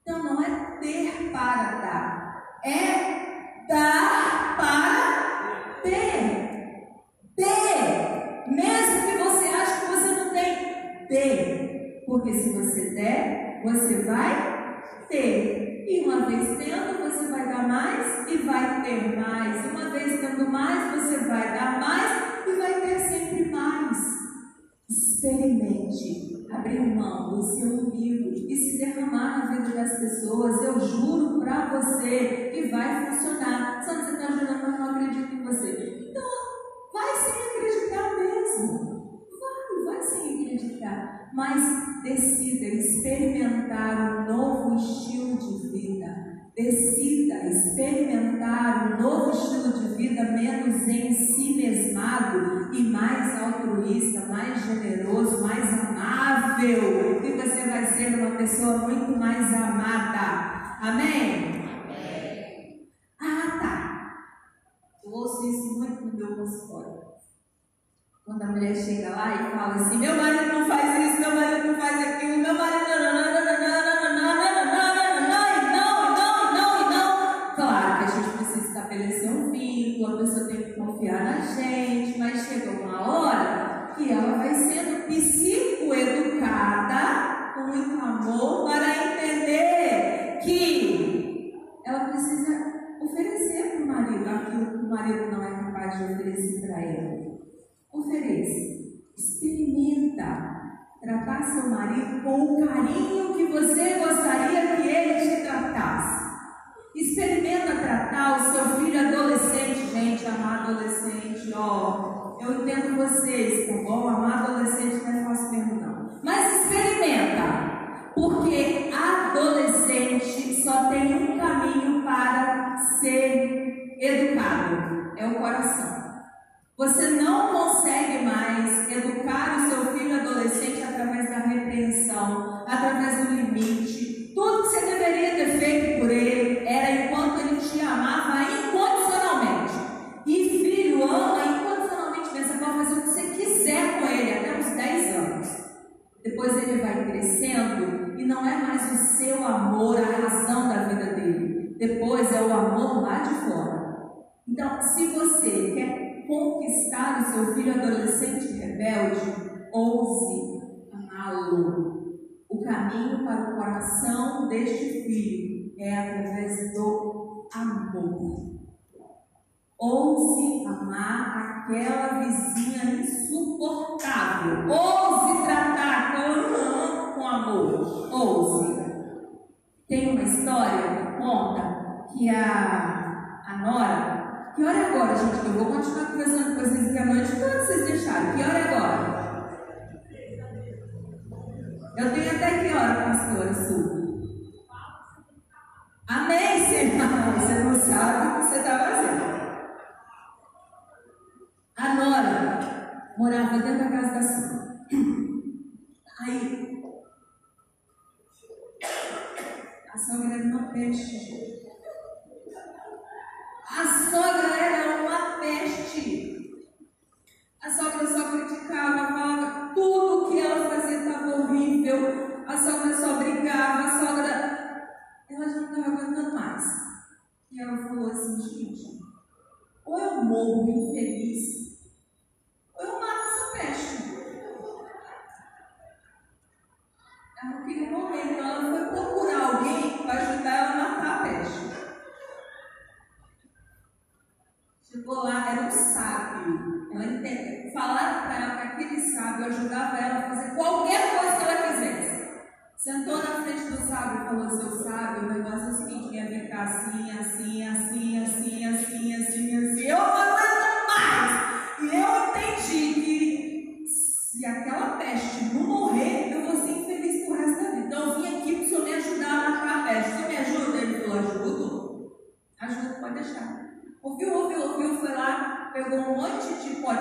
Então não é ter para dar, é dar para ter. Ter. Mesmo que você ache que você não tem, ter. Porque se você der, você vai ter. E uma vez tendo, você vai dar mais e vai ter mais. Uma vez tendo mais, você vai dar mais e vai ter sempre mais. Experimente abrir mão do seu umbigo e se derramar na vida das pessoas, eu juro para você que vai funcionar. Só que você está jurando, mas não acredito em você. Então, vai sem acreditar mesmo. Vai, vai sem acreditar. Mas decida experimentar um novo estilo de vida. Decida experimentar um novo estilo de vida menos em si mesmado e mais altruísta, mais generoso, mais amável. E você vai ser uma pessoa muito mais amada. Amém? Amém. Ah, tá. Eu ouço isso muito no meu consultório. Quando a mulher chega lá e fala assim: meu marido não faz isso, meu marido não faz aquilo, meu marido. Não, não, não, não, não, confiar na gente, mas chega uma hora que ela vai sendo psicoeducada com muito amor para entender que ela precisa oferecer para o marido aquilo que o marido não é capaz de oferecer para ela. Ofereça, experimenta tratar seu marido com o carinho que você gostaria que ele te tratasse. Experimenta tratar o seu filho adolescente, gente, amar adolescente, ó. Eu entendo vocês, tá bom? Amar adolescente não é fácil mesmo, não. Mas experimenta, porque adolescente só tem um caminho para ser educado: é o coração. Você não consegue mais educar o seu filho adolescente através da repreensão, através do limite, tudo que você deveria ter feito por ele era enquanto ele te amava incondicionalmente. E filho ama incondicionalmente mesmo. Você pode fazer o que você quiser com ele até uns 10 anos. Depois ele vai crescendo e não é mais o seu amor a razão da vida dele. Depois é o amor lá de fora. Então, se você quer conquistar o seu filho adolescente rebelde, ouse amá-lo o caminho para o coração deste filho é através do amor. Ouse amar aquela vizinha insuportável. Ouse tratar com, com amor. Ouse. Tem uma história que conta que a, a Nora. Que hora é agora, gente? Eu vou continuar conversando com vocês aqui à noite. Quando vocês deixaram? Que hora é agora? Eu tenho até que hora, pastora Sul? Amém, Senhor. Você não sabe o que você está fazendo. A Nora morava dentro da casa da sogra. Aí, a sogra era uma peste. A sogra era uma peste. A sogra só criticava, falava tudo que ela fazia estava horrível. A sogra só brigava, a sogra. Ela já não estava aguentando mais. E ela falou assim: gente, ou eu morro infeliz, ou eu mato essa peste. Ela não queria morrer, então ela foi procurar alguém para ajudar ela a matar a peste. Chegou lá, era um sábio. Ela. Falaram para ela que aquele sábio ajudava ela a fazer qualquer coisa que ela quisesse. Sentou na frente do sábio e falou: Seu sábio, o negócio é o seguinte: minha cá assim, assim, assim, assim, assim, assim,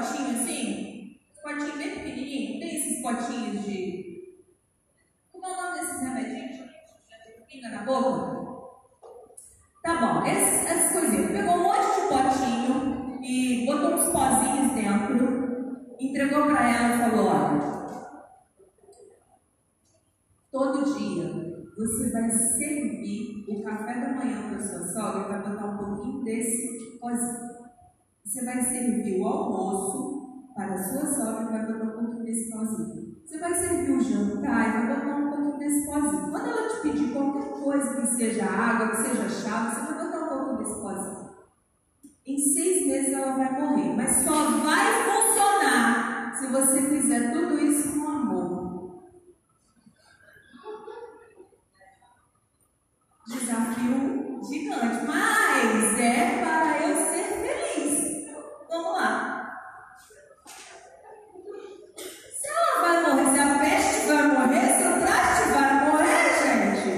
potinho assim, potinho bem pequenininho, tem esse aqueles potinhos de. Como é o nome desses remedinhos? Pinga na boca? Tá bom, essas, coisinhas. Pegou um monte de potinho e botou uns pozinhos dentro, entregou para ela e falou: olha, todo dia você vai servir o café da manhã para sua sogra, vai botar um pouquinho desse pozinho. Você vai servir o almoço para a sua sogra e vai botar um pouquinho desse pozinho. Você vai servir o jantar e vai botar um pouquinho desse pozinho. Quando ela te pedir qualquer coisa, que seja água, que seja chá, você vai botar um pouquinho desse pozinho. Em seis meses ela vai morrer, mas só vai funcionar se você fizer tudo isso com amor. Desafio gigante, mas é para eu ser. Vamos lá. Se ela vai morrer, se a peste vai morrer, se o traste vai morrer, gente,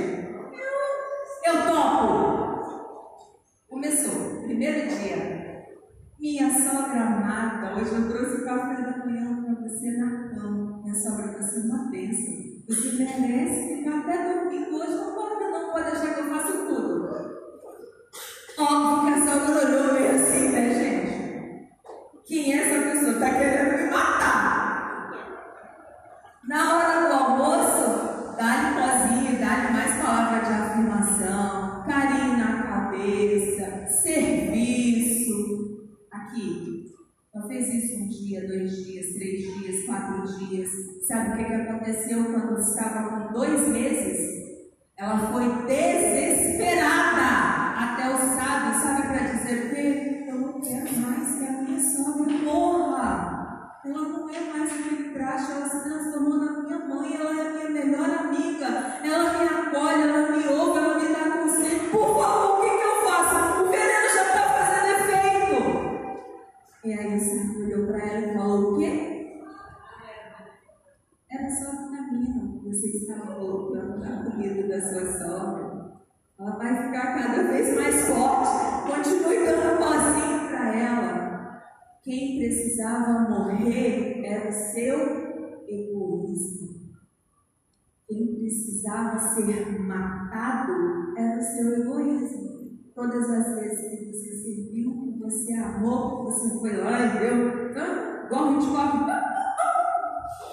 eu, topo. Começou, primeiro dia. Minha sogra amada, hoje eu trouxe café da manhã para você na cama. Minha sogra vai ser uma bênção. Você merece ficar até dormindo hoje, não pode, não pode achar que eu faço tudo. Óbvio que a sogra olhou meio assim, né, gente? Quem é essa pessoa? Está querendo me matar. Na hora do almoço, dá-lhe pozinho, dá-lhe mais palavras de afirmação, carinho na cabeça, serviço. Aqui, ela fez isso um dia, dois dias, três dias, quatro dias. Sabe o que, que aconteceu quando estava com dois meses? Ela foi desesperada até o sábio, sabe, para dizer o quê? Quero mais que a minha sogra morra. Ela não é mais aquele traste, ela se transformou na minha mãe, ela é minha melhor amiga. Ela me acolhe, ela me ouve, ela me dá conselho. Por favor, o que, que eu faço? O veneno já está fazendo efeito. E aí o Senhor olhou para ela e falou o quê? Era só vitamina que você estava colocando na comida da sua sogra. Ela vai ficar cada vez mais forte. Continue dando pozinho para ela. Quem precisava morrer era o seu egoísmo. Quem precisava ser matado era o seu egoísmo. Todas as vezes que você serviu, que você amou, que você foi lá e deu, igual a gente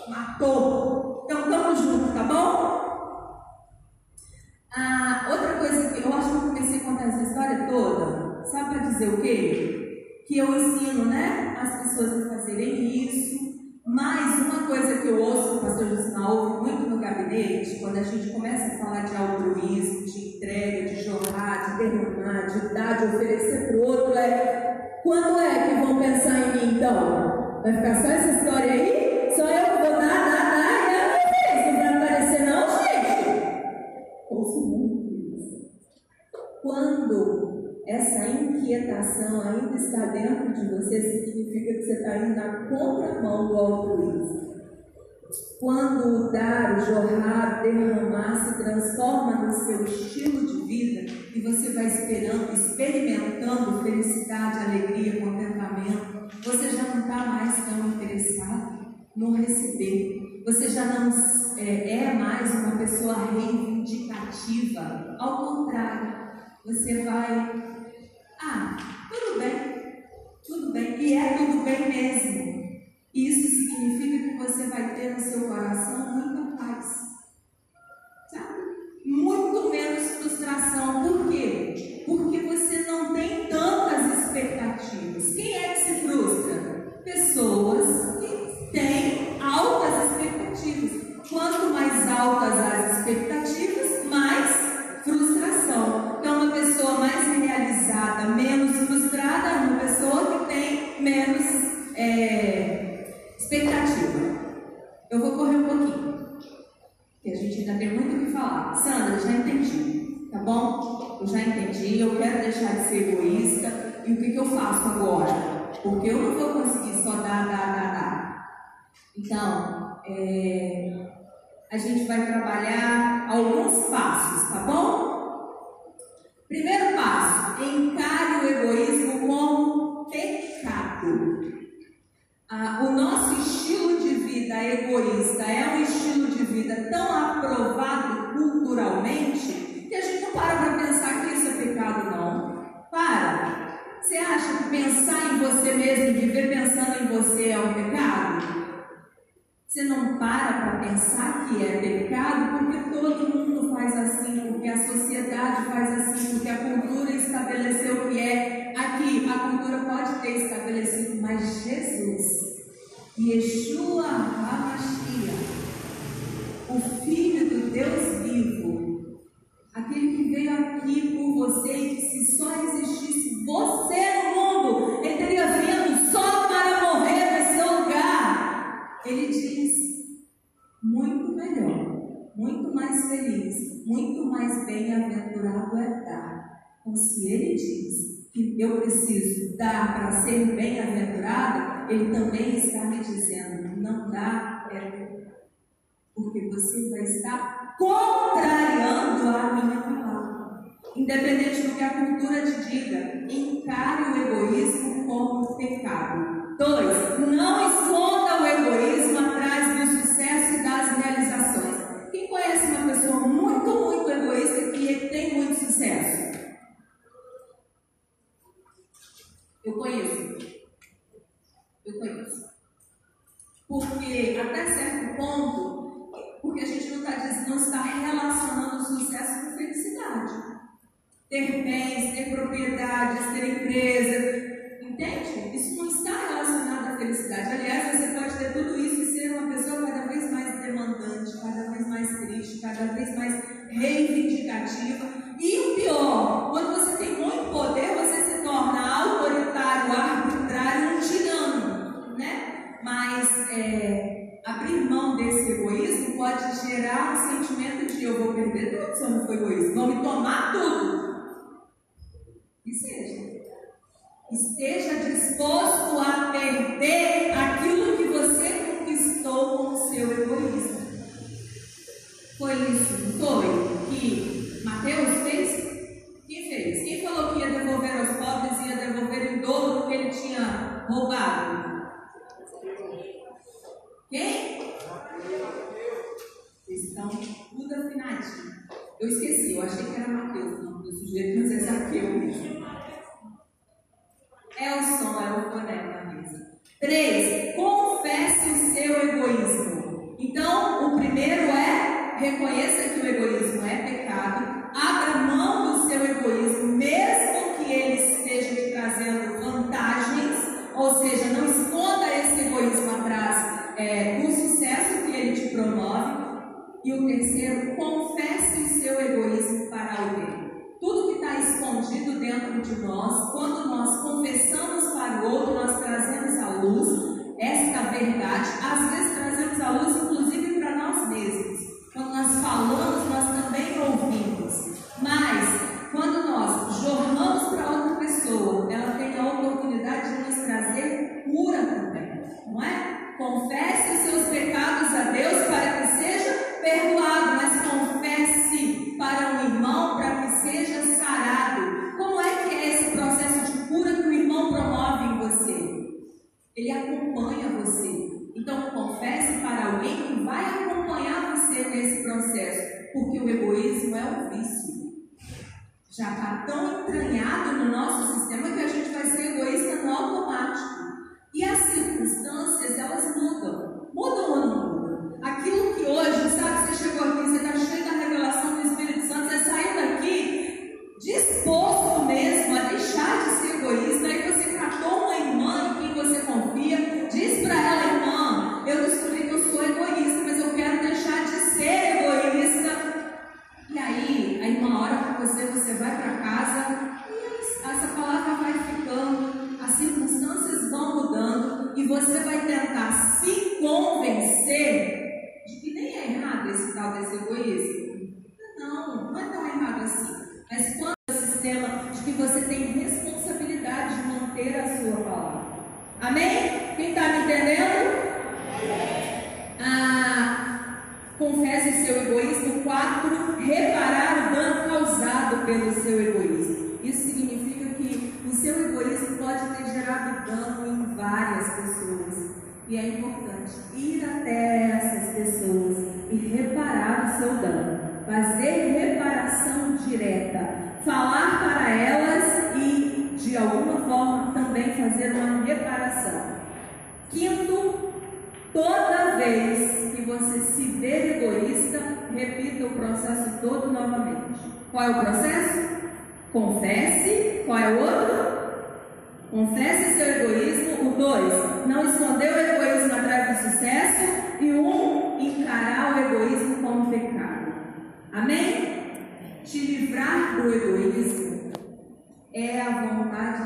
matou. Então, tamo junto, tá bom? Ah, outra coisa que eu acho que eu comecei a contar essa história toda, sabe para dizer o quê? Que eu ensino, né, as pessoas a fazerem isso. Mas uma coisa que eu ouço o pastor Josimar ouve muito no gabinete, quando a gente começa a falar de altruísmo, de entrega, de jorrar, de derramar, de dar, de oferecer para o outro, é quando é que vão pensar em mim então? Vai ficar só essa história aí? Só eu vou dar, dar, dar e Quando essa inquietação ainda está dentro de você, significa que você está indo na contramão do altruísmo. Quando o dar, o jorrar, derramar se transforma no seu estilo de vida e você vai esperando, experimentando felicidade, alegria, contentamento, você já não está mais tão interessado no receber. Você já não é, é mais uma pessoa reivindicativa. Ao contrário, você vai ah, tudo bem, tudo bem, e é tudo bem mesmo. Isso significa que você vai ter no seu coração muita paz, sabe? Muito menos frustração. Por quê? Porque você não tem tantas expectativas. Quem é que se frustra? Pessoas que têm altas expectativas. Quanto mais altas as expectativas, mais mais realizada, menos frustrada, uma pessoa que tem menos é, expectativa. Eu vou correr um pouquinho, que a gente ainda tem muito o que falar. Sandra, já entendi, tá bom? Eu já entendi, eu quero deixar de ser egoísta. E o que, que eu faço agora? Porque eu não vou conseguir só dar, dar, dar, dar. Então, é, a gente vai trabalhar alguns passos, tá bom? Egoísta é um estilo de vida tão aprovado culturalmente que a gente não para para pensar que isso é pecado, não. Para. Você acha que pensar em você mesmo, viver pensando em você é um pecado? Você não para para pensar que é pecado porque todo mundo faz assim, porque a sociedade faz assim, porque a cultura estabeleceu que é aqui. A cultura pode ter estabelecido, mas Jesus, Yeshua HaMashiach, o Filho do Deus vivo, aquele que veio aqui por você e que se só existisse você no mundo, ele teria vindo só para morrer no seu lugar. Ele diz: muito melhor, muito mais feliz, muito mais bem-aventurado é dar. Então, se ele diz que eu preciso dar para ser bem-aventurado, ele também está me dizendo: não dá, é porque você vai estar contrariando a minha palavra. Independente do que a cultura te diga, encare o egoísmo como pecado. Dois, não esconda o egoísmo atrás do sucesso e das realizações. Quem conhece uma pessoa muito, muito egoísta que tem muito sucesso? Eu conheço. Porque até certo ponto, porque a gente não está, não está relacionando sucesso com felicidade. Ter bens, ter propriedades, ter empresa. Entende? Isso não está relacionado à felicidade. Aliás, você pode ter tudo isso e ser uma pessoa cada vez mais demandante, cada vez mais triste, cada vez mais reivindicativa. E o pior, quando você tem muito poder, você se torna autoritário, arbitrário, um tirano, né? Mas é, abrir mão desse egoísmo pode gerar um sentimento de eu vou perder tudo se eu não for egoísta, vão me tomar tudo. E seja. Esteja disposto a perder aquilo que você conquistou com o seu egoísmo. Foi isso, foi que Mateus fez? Quem fez? Quem falou que ia devolver aos pobres e ia devolver em dobro do que ele tinha roubado? Quem? Vocês estão tudo afinadinho. Eu esqueci, eu achei que era Mateus o nome do sujeito, mas é Zaqueu mesmo. É o som, é o foné na mesa. Três, confesse o seu egoísmo. Então, o primeiro é reconheça que o egoísmo é pecado, abra mão do seu egoísmo, mesmo que ele esteja te trazendo vantagens, ou seja, não esconda esse egoísmo atrás é, do sucesso que ele te promove. E o terceiro, confesse o seu egoísmo para alguém. Tudo que está escondido dentro de nós, quando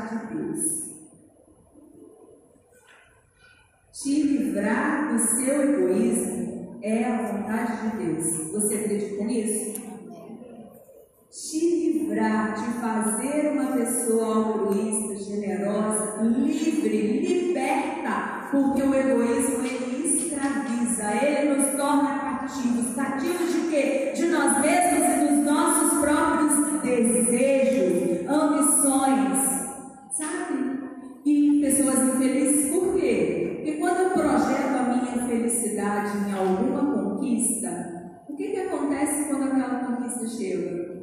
de Deus. Te livrar do seu egoísmo é a vontade de Deus. Você acredita nisso? Te livrar de fazer uma pessoa altruísta, generosa, livre, liberta, porque o egoísmo ele escraviza, ele nos torna cativos. Cativos de quê? De nós mesmos e dos nossos próprios desejos, ambições, sabe? E pessoas infelizes por quê? Porque quando eu projeto a minha felicidade em alguma conquista, o que, que acontece quando aquela conquista chega?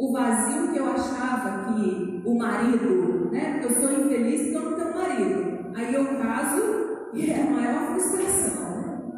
o vazio que eu achava que o marido, né? Eu sou infeliz porque eu não tenho marido. Aí eu caso e é a maior frustração.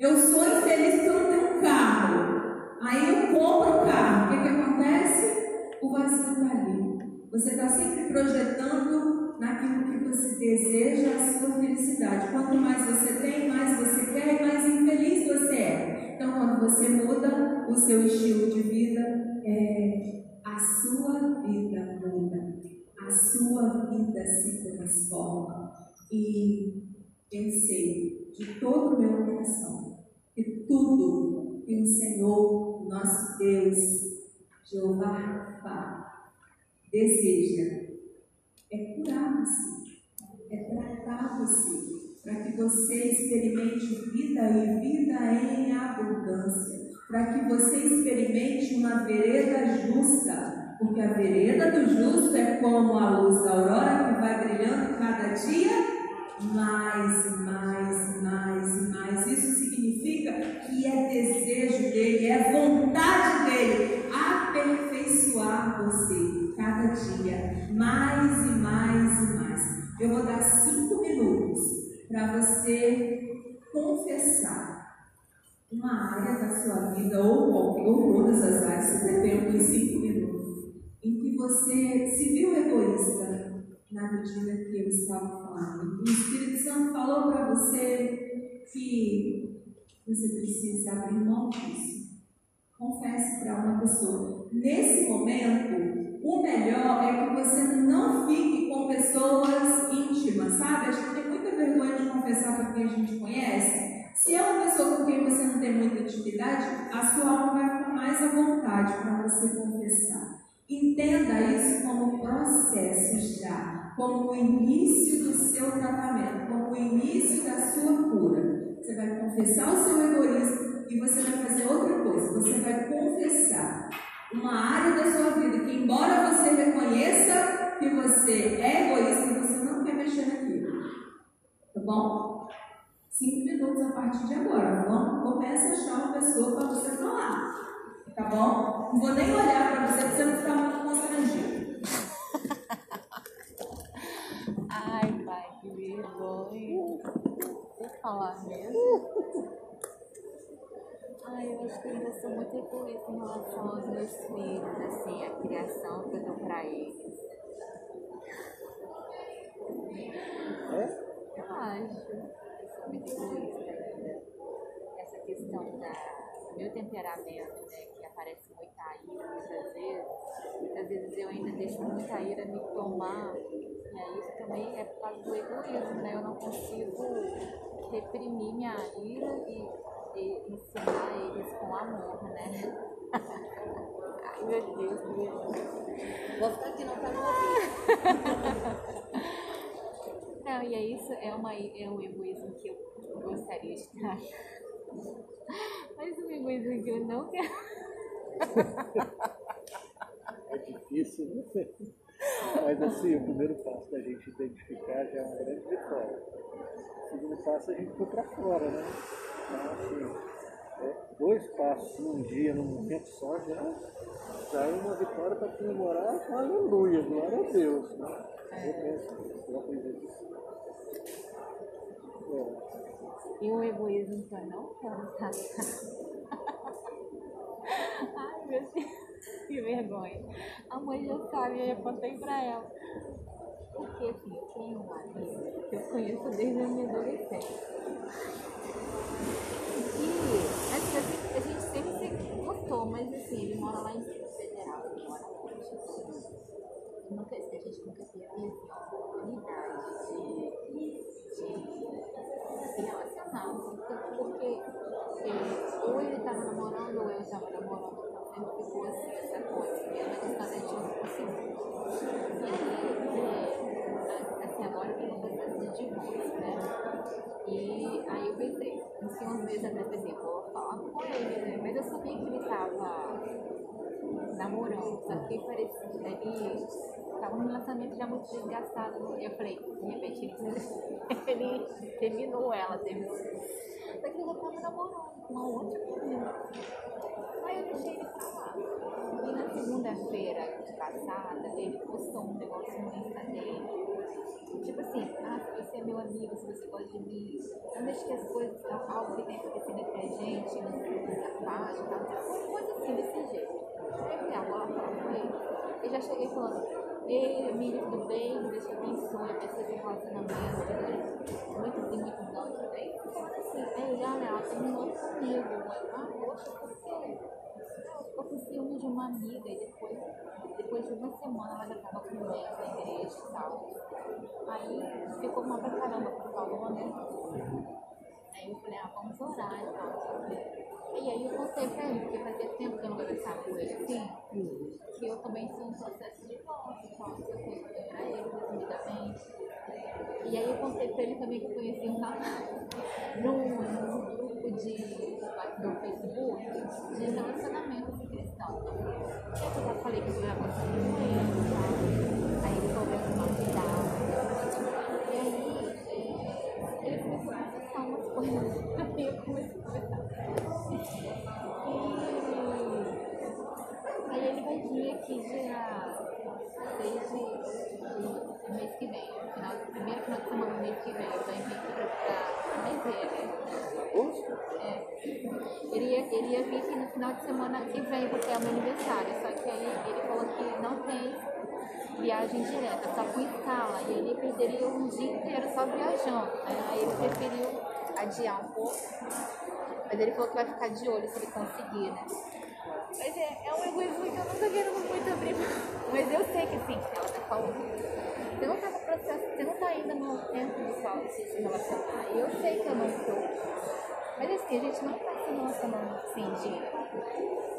Eu sou infeliz porque eu não tenho um carro. Aí eu compro o carro. O que, que acontece? O vazio está ali. Você está sempre projetando naquilo que você deseja a sua felicidade. Quanto mais você tem, mais você quer e mais infeliz você é. Então, quando você muda o seu estilo de vida, é, a sua vida muda, a sua vida se transforma. E eu sei de todo o meu coração que tudo que o Senhor, nosso Deus, Jeová Rafa, deseja é curar você, é tratar você, para que você experimente vida e vida em abundância para que você experimente uma vereda justa, porque a vereda do justo é como a luz da aurora que vai brilhando cada dia mais mais mais mais. Isso significa que é desejo dele, é vontade dele aperfeiçoar você cada dia, mais e mais e mais. Eu vou dar cinco minutos para você confessar uma área da sua vida, ou, ou todas as áreas, você tem em cinco minutos, em que você se viu egoísta na medida que eu estava falando. O Espírito Santo falou para você que você precisa abrir mão disso. Confesse para uma pessoa. Nesse momento, o melhor é que você não fique com pessoas íntimas, sabe? A gente tem muita vergonha de confessar para quem a gente conhece. Se é uma pessoa com quem você não tem muita intimidade, a sua alma vai ficar mais à vontade para você confessar. Entenda isso como processo já, como o início do seu tratamento, como o início da sua cura. Você vai confessar o seu egoísmo e você vai fazer outra coisa. Você vai confessar uma área da sua vida que, embora você reconheça que você é egoísta, você não quer mexer naquilo. Tá bom? cinco minutos a partir de agora. Vamos, comece a achar uma pessoa para você falar. Tá bom? Não vou nem olhar para você para você não ficar muito constrangido. Ai, pai, que vergonha. Vou falar mesmo. Ai, eu acho que eu ainda sou muito egoísta em relação aos meus filhos, assim, a criação que eu dou para eles. É? Eu acho muito egoísta ainda. Essa questão da, meu temperamento, né, que aparece muita ira muitas vezes, muitas vezes eu ainda deixo muita ira me tomar, e aí isso também é por causa do egoísmo, né? Eu não consigo reprimir minha ira e, e ensinar eles com amor, né? Ai meu Deus, meu Deus. Vou ficar aqui não ouvir. Não, e é isso, é, uma, é um egoísmo que eu gostaria de ter. Egoísmo que eu não quero. É difícil, né? Mas assim, o primeiro passo da gente identificar já é uma grande vitória. O segundo passo é a gente pôr para fora, né? Então, assim, é, dois passos num dia, num momento só, já, é uma vitória para comemorar com aleluia, glória a Deus. Né? Eu penso, eu aprendi isso. E o egoísmo foi não quero <laughs> Ai, meu Deus, que vergonha. A mãe já sabe, eu já contei pra ela. Porque assim, eu tenho um amigo que eu conheço desde a minha adolescência. E assim, a, gente, a gente sempre se gostou, mas assim, ele mora lá em Federal, ele mora longe. Nunca, a gente nunca teve assim, oportunidade de, se relacionar, porque é, ou ele estava namorando ou eu estava namorando, então sempre ficou assim, essa coisa. E ela gostava de não conseguiu. E aí, é, assim, agora eu tenho um processo de divórcio, né? E aí eu pensei, assim, uns meses atrás, pensei, vou falar com ele, né? Mas eu sabia que ele estava namorando, só que parecia, ele estava num relacionamento já muito desgastado. E eu falei, de repente ele, <laughs> ele terminou ela, terminou. Só que ele já estava namorando com uma outra menina. Aí eu deixei ele lá. E na segunda-feira passada, ele postou um negócio no Insta dele. Tipo assim, ah, se você é meu amigo, se você gosta de mim, não deixe que as coisas, algo que tenha acontecido entre a gente, não se afaste, tal, coisa assim, desse jeito. Aí falei, agora. Eu já cheguei falando, ei, Emílio, tudo bem? Deus te abençoe, abençoe esse relacionamento. Muito muito bom, tudo bem? Assim, legal, né? Ela terminou comigo. Ah, poxa, por quê? ficou com ciúme de uma amiga e depois, depois de uma semana ela já estava com medo na igreja e tal. Aí ficou mal pra caramba por falou, né? Aí eu falei, ah, vamos orar e tal. E aí eu contei pra ele, porque fazia tempo que eu não conversava com ele assim, que eu também sou um processo de volta, então eu fui pra ele, resumidamente. E aí eu contei pra ele também que eu conheci um rapaz num, grupo de, do Facebook de relacionamento cristão. Eu já falei que eu já gostava com ele tal. Aí ele falou pra tomar cuidado. E aí ele começou a confessar umas coisas. <laughs> Aí eu comecei a conversar. Aí ele vir aqui dia 6 de mês que vem, final, primeiro final de semana do mês que vem. Tô indo aqui pra, pra Agosto? É. Ele ia, ele ia vir aqui no final de semana que vem, porque é o meu aniversário. Só que aí ele falou que não tem viagem direta, só com escala. E ele perderia um dia inteiro só viajando. Aí ele preferiu adiar um pouco. Mas ele falou que vai ficar de olho se ele conseguir, né? Mas é, é um egoísmo que eu não tô querendo muito abrir. Mas eu sei que sim, ela tá falando. Você não tá no processo, você não tá ainda no tempo de de se relacionar. E eu sei que eu não estou. Mas assim, a gente não tá se relacionando assim de.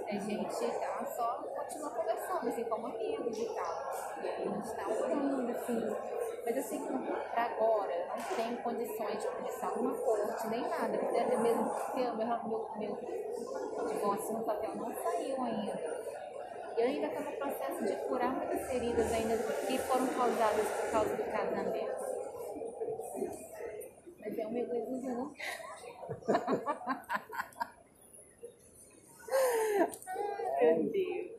A gente tá só continua conversando, assim, como amigos e tal. E aí a gente tá orando, assim. Mas que pra agora não tenho condições de começar uma corte nem nada. Até mesmo porque meu, meu, meu divórcio no papel não saiu ainda. Eu ainda estou no processo de curar muitas feridas ainda que foram causadas por causa do casamento. Mas é um egoísmo, não <laughs> Ai, meu Deus.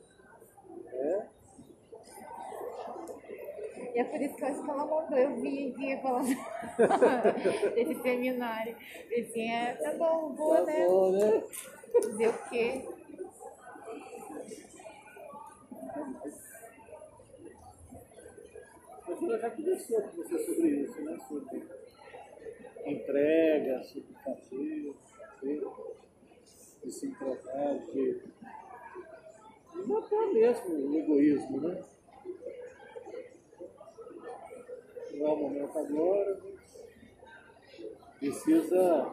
E é por isso que eu acho que ela mandou eu vir aqui falando <laughs> desse seminário. Eu disse, é, tá bom, vou, tá né? Bom, né? Dizer o quê? Professora já conversou com você sobre isso, né? Sobre entrega, sobre fazer, fazer de se entregar, de, de matar mesmo o egoísmo, né? Não é o momento agora, precisa,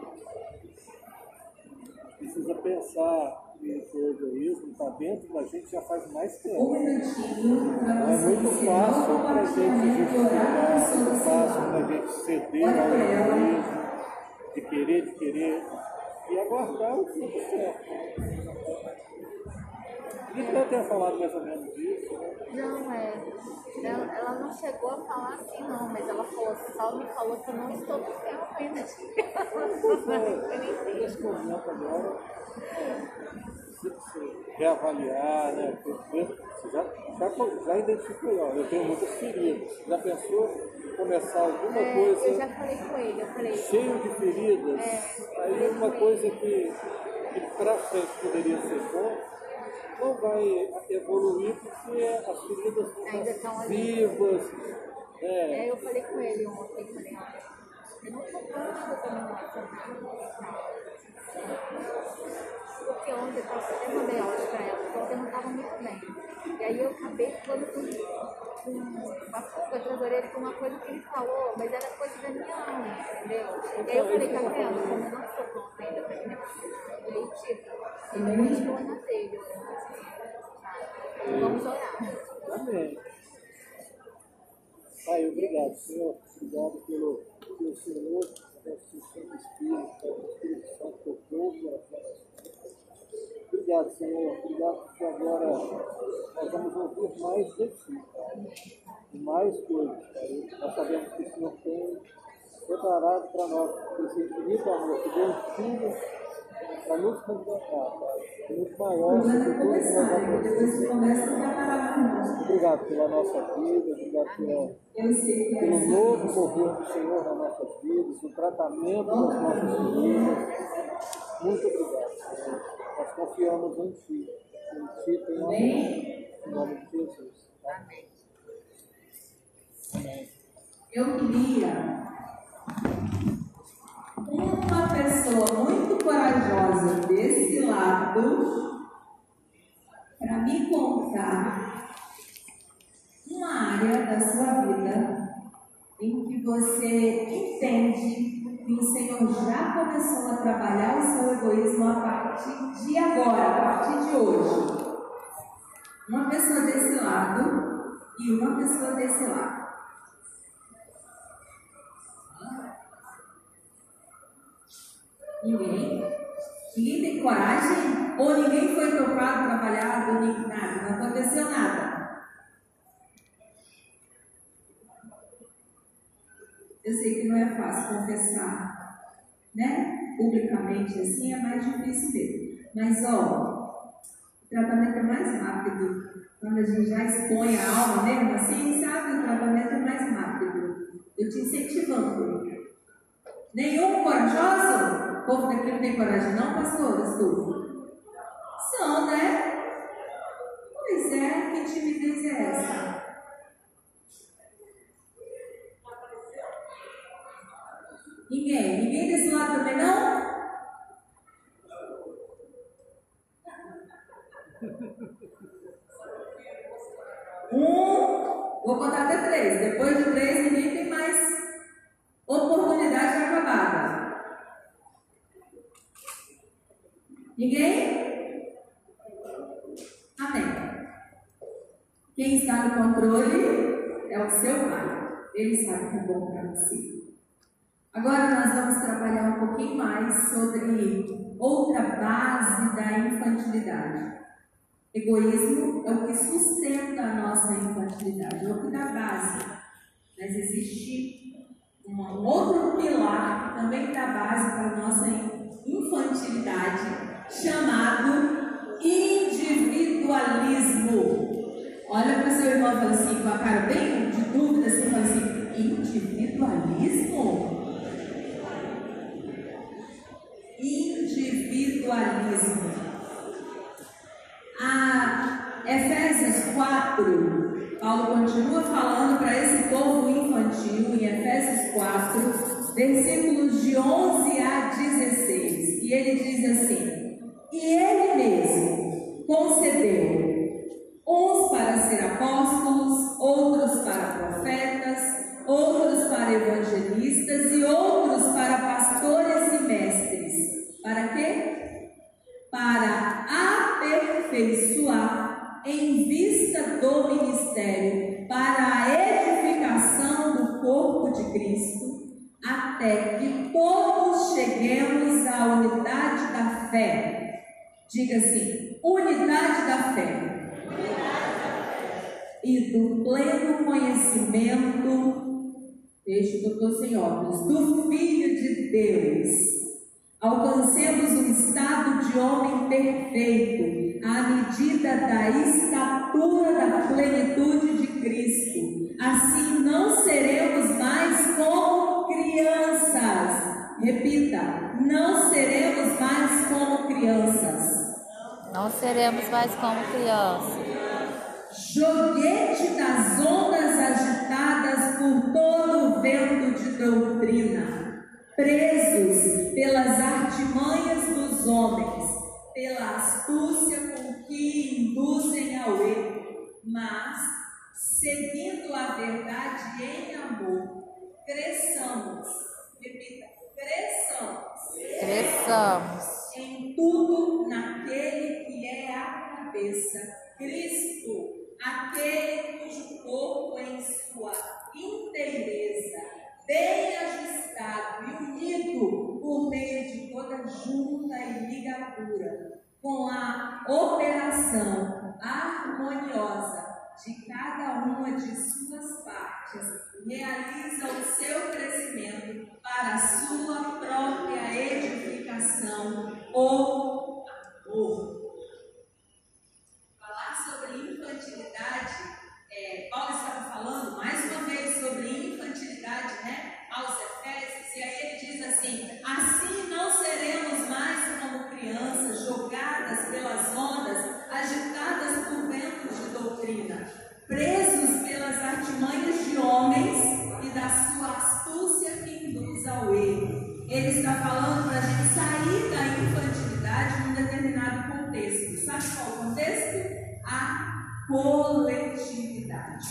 precisa pensar que o egoísmo está dentro da gente já faz mais tempo. Não é muito fácil para a gente justificar, é muito fácil para a gente ceder ao egoísmo, de querer, de querer, e aguardar o tempo certo. Que ela tenha falado mais ou menos disso? Não, é. Ela, ela não chegou a falar assim, não, mas ela falou, só me falou que eu não estou no tempo ainda. Nesse momento agora, você reavaliar, né? Você já, já, já identificou, ó, eu tenho muitas feridas. Já pensou começar alguma É, coisa eu já falei com ele, eu falei, cheio de feridas? É, aí uma coisa que, que para frente poderia ser bom, não vai evoluir porque as feridas estão vivas. Aí É, eu falei com ele ontem, falei, olha, eu não tô pronta pra não Porque ontem eu até mandei áudio pra ela, porque ontem eu não tava muito bem. E aí eu acabei falando com, com uma coisa orelhas com uma coisa que ele falou, mas era coisa da minha alma, entendeu? E aí eu falei, tá vendo? Como eu não estou pronta ainda pra. E aí, tipo, ele continua na telha? Vamos orar. amém. Pai, obrigado, Senhor. Obrigado pelo, pelo Senhor, pelo Santo Espírito, pelo Espírito Santo que tocou o coração. Obrigado, Senhor. Obrigado porque agora nós vamos ouvir mais de Ti. E mais coisas. Nós sabemos que o Senhor tem preparado para nós esse infinito amor que deu um filho para nos resgatar, muito maior do que tudo que nós mais. Obrigado pela nossa vida, obrigado pela, pelo novo mover do Senhor nas nossas vidas, o tratamento das nossas feridas. Muito obrigado, Senhor. Nós confiamos em Ti. Em Ti tem amor. Amém. Em nome de Jesus. Amém. Amém. Eu queria uma pessoa muito corajosa desse lado para me contar uma área da sua vida em que você entende que o Senhor já começou a trabalhar o seu egoísmo a partir de agora, a partir de hoje. Uma pessoa desse lado e uma pessoa desse lado. Ninguém? Ninguém tem coragem? Ou ninguém foi tocado, trabalhado, nem nada? Não aconteceu nada. Eu sei que não é fácil confessar, né? Publicamente assim é mais difícil mesmo. Mas, ó, o tratamento é mais rápido. Quando a gente já expõe a alma mesmo assim, sabe? O tratamento é mais rápido. Eu te incentivando. Nenhum corajoso? O povo daqui não tem coragem, não, pastor? Estudo. São, né? Pois é, que timidez é essa? Ninguém? Ninguém desse lado também não? Um, vou contar até três. Depois de três, ninguém tem mais oportunidade acabada. Ninguém? Amém. Quem está no controle é o seu pai. Ele sabe que é bom para você. Agora nós vamos trabalhar um pouquinho mais sobre outra base da infantilidade. Egoísmo é o que sustenta a nossa infantilidade, é o que dá base. Mas existe um outro pilar que também dá base para a nossa infantilidade, chamado individualismo. Olha para o seu irmão e fala assim, com a cara bem de dúvida, você fala assim, individualismo? Individualismo. A Efésios 4, Paulo continua falando para esse povo infantil, em Efésios 4, versículos de 11 a 16. E ele diz assim: E ele mesmo concedeu fé. Diga assim: unidade da fé e do pleno conhecimento, deixa doutor sem óculos, do Filho de Deus. Alcancemos um estado de homem perfeito, à medida da estatura da plenitude de Cristo. Assim não seremos mais como crianças. Repita, não seremos mais como crianças. Não seremos mais como crianças. Joguete das ondas agitadas por todo o vento de doutrina, presos pelas artimanhas dos homens, pela astúcia com que induzem ao erro, mas, seguindo a verdade em amor, cresçamos. Repita, cresçamos. Cresçamos. Em tudo naquele que é a cabeça, Cristo aquele cujo corpo em sua inteireza, bem ajustado e unido por meio de toda junta e ligadura, com a operação harmoniosa de cada uma de suas partes, realiza o seu crescimento para a sua própria edificação ou amor infantilidade, é, Paulo estava falando mais uma vez sobre infantilidade, né? Aos Efésios, e aí ele diz assim: assim não seremos mais como crianças jogadas pelas ondas, agitadas Sabe qual contexto? A coletividade.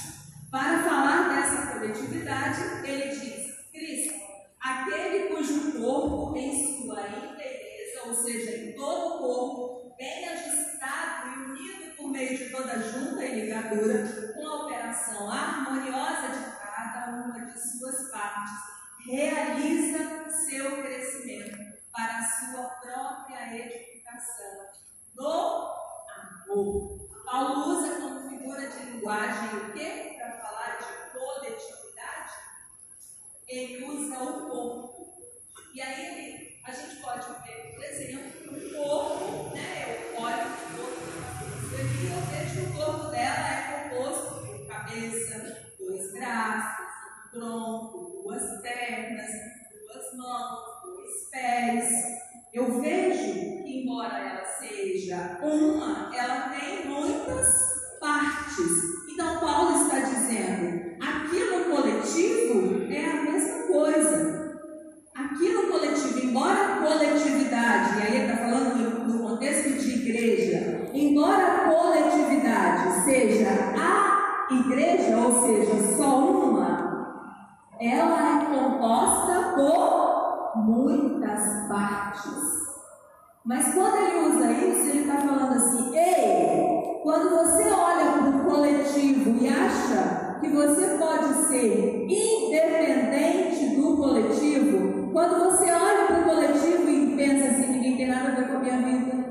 Para falar dessa coletividade, ele diz: Cristo, aquele cujo corpo em sua inteireza, ou seja, em todo o corpo, bem ajustado e unido por meio de toda junta e ligadura, com a operação harmoniosa de cada uma de suas partes, realiza seu crescimento para a sua própria edificação no amor. Paulo usa como figura de linguagem o quê? Para falar de coletividade? Ele usa o corpo. E aí a gente pode ver, por exemplo, o corpo, né? Eu olho o corpo eu vejo que o corpo dela é composto por cabeça, dois braços, tronco, duas pernas, duas mãos, dois pés. Eu vejo que, embora ela uma, ela tem muitas partes. Então, Paulo está dizendo: aqui no coletivo é a mesma coisa. Aqui no coletivo, embora a coletividade, e aí ele está falando no contexto de igreja, embora a coletividade seja a igreja, ou seja, só uma, ela é composta por muitas partes. Mas quando ele usa isso, ele está falando assim: ei, quando você olha para o coletivo e acha que você pode ser independente do coletivo, quando você olha para o coletivo e pensa assim: ninguém tem nada a ver com a minha vida,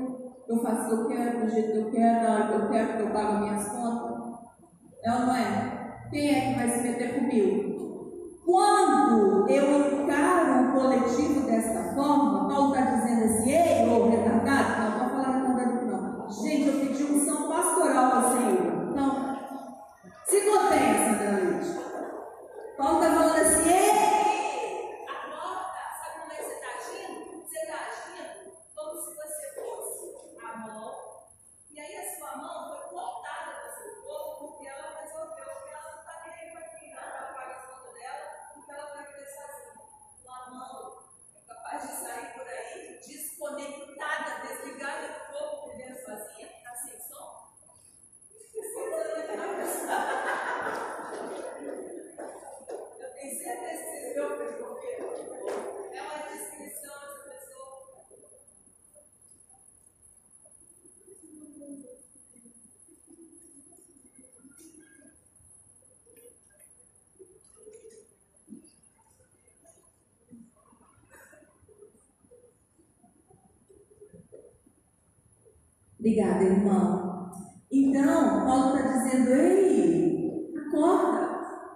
eu faço o que eu quero, do jeito que eu quero, na hora que eu quero, que eu pago minhas contas, é ou não é? Quem é que vai se meter comigo? Quando eu encaro o coletivo desta forma, Paulo está dizendo assim, ei, ô retardado, não, não falar retardado não. Gente, eu pedi unção pastoral ao Senhor. Então, se contém, Sandra Leite. Paulo está falando assim, ei, acorda, sabe como é que você está agindo? Você está agindo como se você fosse a mão, e aí a sua mão foi cortada do seu corpo porque ela desconectada, desligada do corpo, vivendo sozinha, tá sem som? Eu tenho certeza que vocês me ouvem, Obrigada, irmão. Então, Paulo está dizendo: ei, acorda.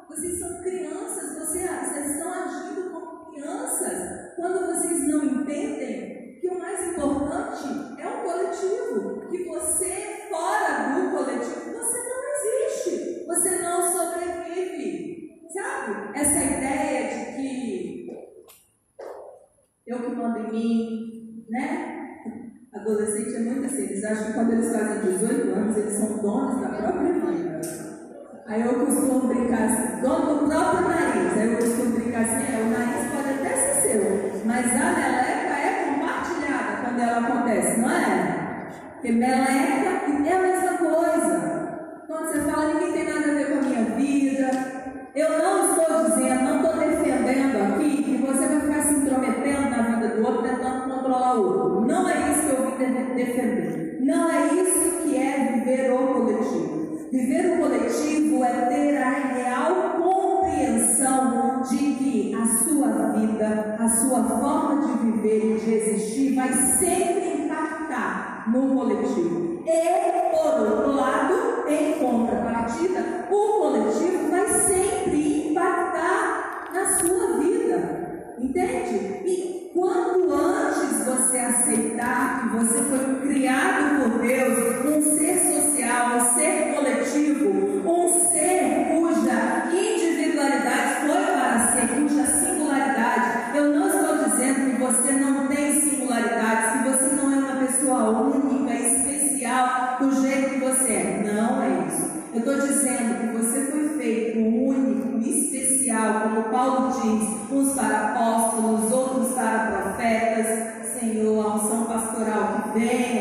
Vocês são crianças, vocês, vocês estão agindo como crianças. Quando vocês não entendem que o mais importante é o coletivo, que você, fora do coletivo, você não existe, você não sobrevive. Sabe? Essa ideia de que eu que mando em mim, né? Adolescente é muito assim, eles acham que quando eles fazem 18 anos, eles são donos da própria vida. Aí eu costumo brincar assim, dono do próprio nariz. Aí eu costumo brincar assim, é, o nariz pode até ser seu, mas a meleca é compartilhada quando ela acontece, não é? Porque meleca é a mesma coisa. Quando você fala, ninguém tem nada a ver com a minha vida. Eu não estou dizendo, não estou defendendo aqui que você vai ficar se intrometendo na vida do outro, tentando controlar o outro. Não é isso que eu vim defender. Não é isso que é viver o coletivo. Viver o coletivo é ter a real compreensão de que a sua vida, a sua forma de viver e de existir vai sempre impactar no coletivo. E, por outro lado, em contrapartida, o coletivo vai sempre impactar na sua vida. Entende? E quanto antes você aceitar que você foi criado por Deus, um ser social, um ser coletivo, um ser cuja individualidade estou dizendo que você foi feito único, especial, como Paulo diz, uns para apóstolos, outros para profetas, Senhor, a unção pastoral que venha,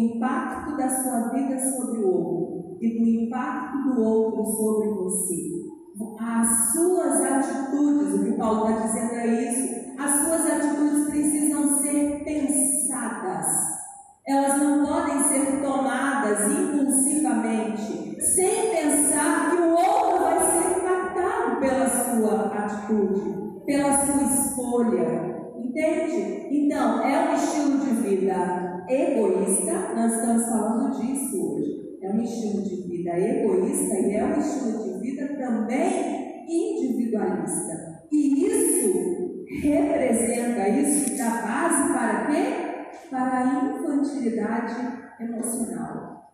impacto da sua vida sobre o outro e do impacto do outro sobre você. As suas atitudes, o que Paulo está dizendo é isso, as suas atitudes precisam ser pensadas. Elas não podem ser tomadas impulsivamente, sem pensar que o outro vai ser impactado pela sua atitude, pela sua escolha. Entende? Então, é um estilo de vida egoísta, nós estamos falando disso hoje. É um estilo de vida egoísta e é um estilo de vida também individualista. E isso representa, isso dá base para quê? Para a infantilidade emocional.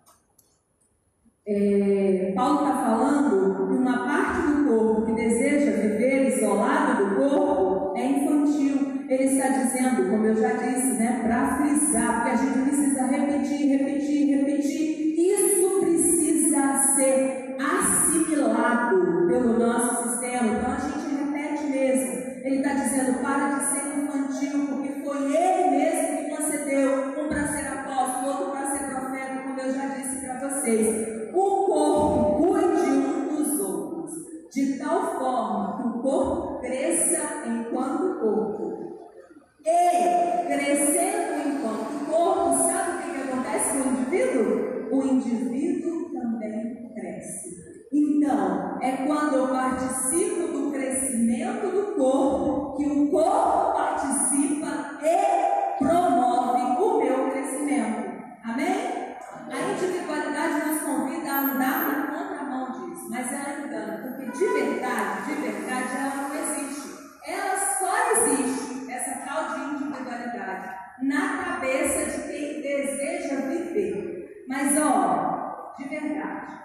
É, Paulo está falando que uma parte do corpo que deseja viver isolado do corpo é infantil ele está dizendo, como eu já disse, né, para frisar, porque a gente precisa repetir, repetir, repetir. Isso precisa ser assimilado pelo nosso sistema. Então a gente repete mesmo. Ele está dizendo, para de ser infantil, porque foi ele mesmo que concedeu um para ser apóstolo, outro para ser profeta, como eu já disse para vocês. O corpo cuide um dos outros, de tal forma que o corpo cresça enquanto corpo e crescendo enquanto corpo, sabe o que, que acontece com o indivíduo? O indivíduo também cresce. Então, é quando eu participo do crescimento do corpo que o corpo participa e promove o meu crescimento. Amém? A individualidade nos convida a andar na contramão disso, mas ela engana, porque de verdade, de verdade, ela não existe. Mas, de verdade,